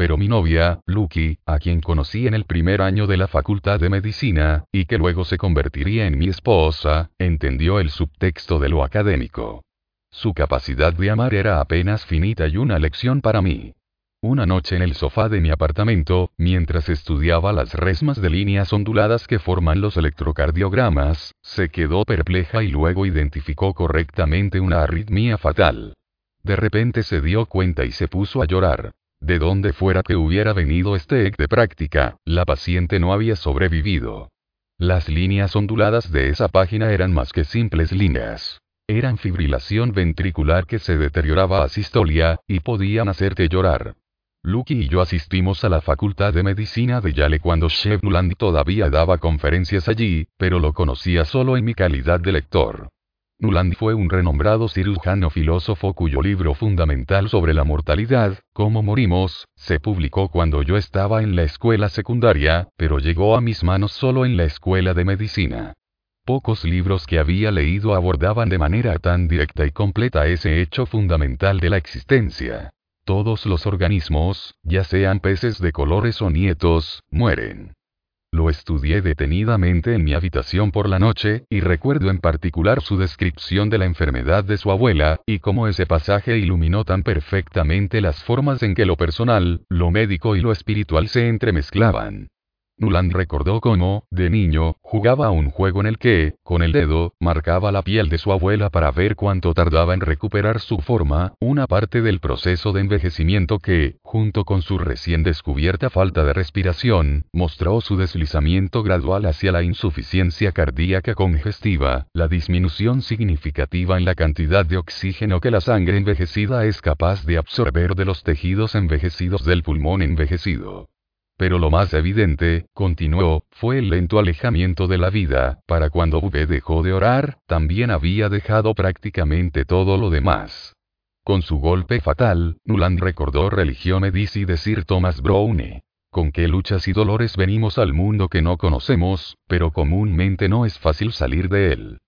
Pero mi novia, Lucky, a quien conocí en el primer año de la facultad de medicina, y que luego se convertiría en mi esposa, entendió el subtexto de lo académico. Su capacidad de amar era apenas finita y una lección para mí. Una noche en el sofá de mi apartamento, mientras estudiaba las resmas de líneas onduladas que forman los electrocardiogramas, se quedó perpleja y luego identificó correctamente una arritmia fatal. De repente se dio cuenta y se puso a llorar. De donde fuera que hubiera venido este EC de práctica, la paciente no había sobrevivido. Las líneas onduladas de esa página eran más que simples líneas. Eran fibrilación ventricular que se deterioraba a sistolia, y podían hacerte llorar. Lucky y yo asistimos a la Facultad de Medicina de Yale cuando Shep todavía daba conferencias allí, pero lo conocía solo en mi calidad de lector. Nuland fue un renombrado cirujano filósofo cuyo libro fundamental sobre la mortalidad, Cómo morimos, se publicó cuando yo estaba en la escuela secundaria, pero llegó a mis manos solo en la escuela de medicina. Pocos libros que había leído abordaban de manera tan directa y completa ese hecho fundamental de la existencia. Todos los organismos, ya sean peces de colores o nietos, mueren. Lo estudié detenidamente en mi habitación por la noche, y recuerdo en particular su descripción de la enfermedad de su abuela, y cómo ese pasaje iluminó tan perfectamente las formas en que lo personal, lo médico y lo espiritual se entremezclaban. Nuland recordó cómo, de niño, jugaba a un juego en el que, con el dedo, marcaba la piel de su abuela para ver cuánto tardaba en recuperar su forma, una parte del proceso de envejecimiento que, junto con su recién descubierta falta de respiración, mostró su deslizamiento gradual hacia la insuficiencia cardíaca congestiva, la disminución significativa en la cantidad de oxígeno que la sangre envejecida es capaz de absorber de los tejidos envejecidos del pulmón envejecido. Pero lo más evidente, continuó, fue el lento alejamiento de la vida, para cuando V dejó de orar, también había dejado prácticamente todo lo demás. Con su golpe fatal, Nuland recordó religión Medici decir Thomas Browne. Con qué luchas y dolores venimos al mundo que no conocemos, pero comúnmente no es fácil salir de él.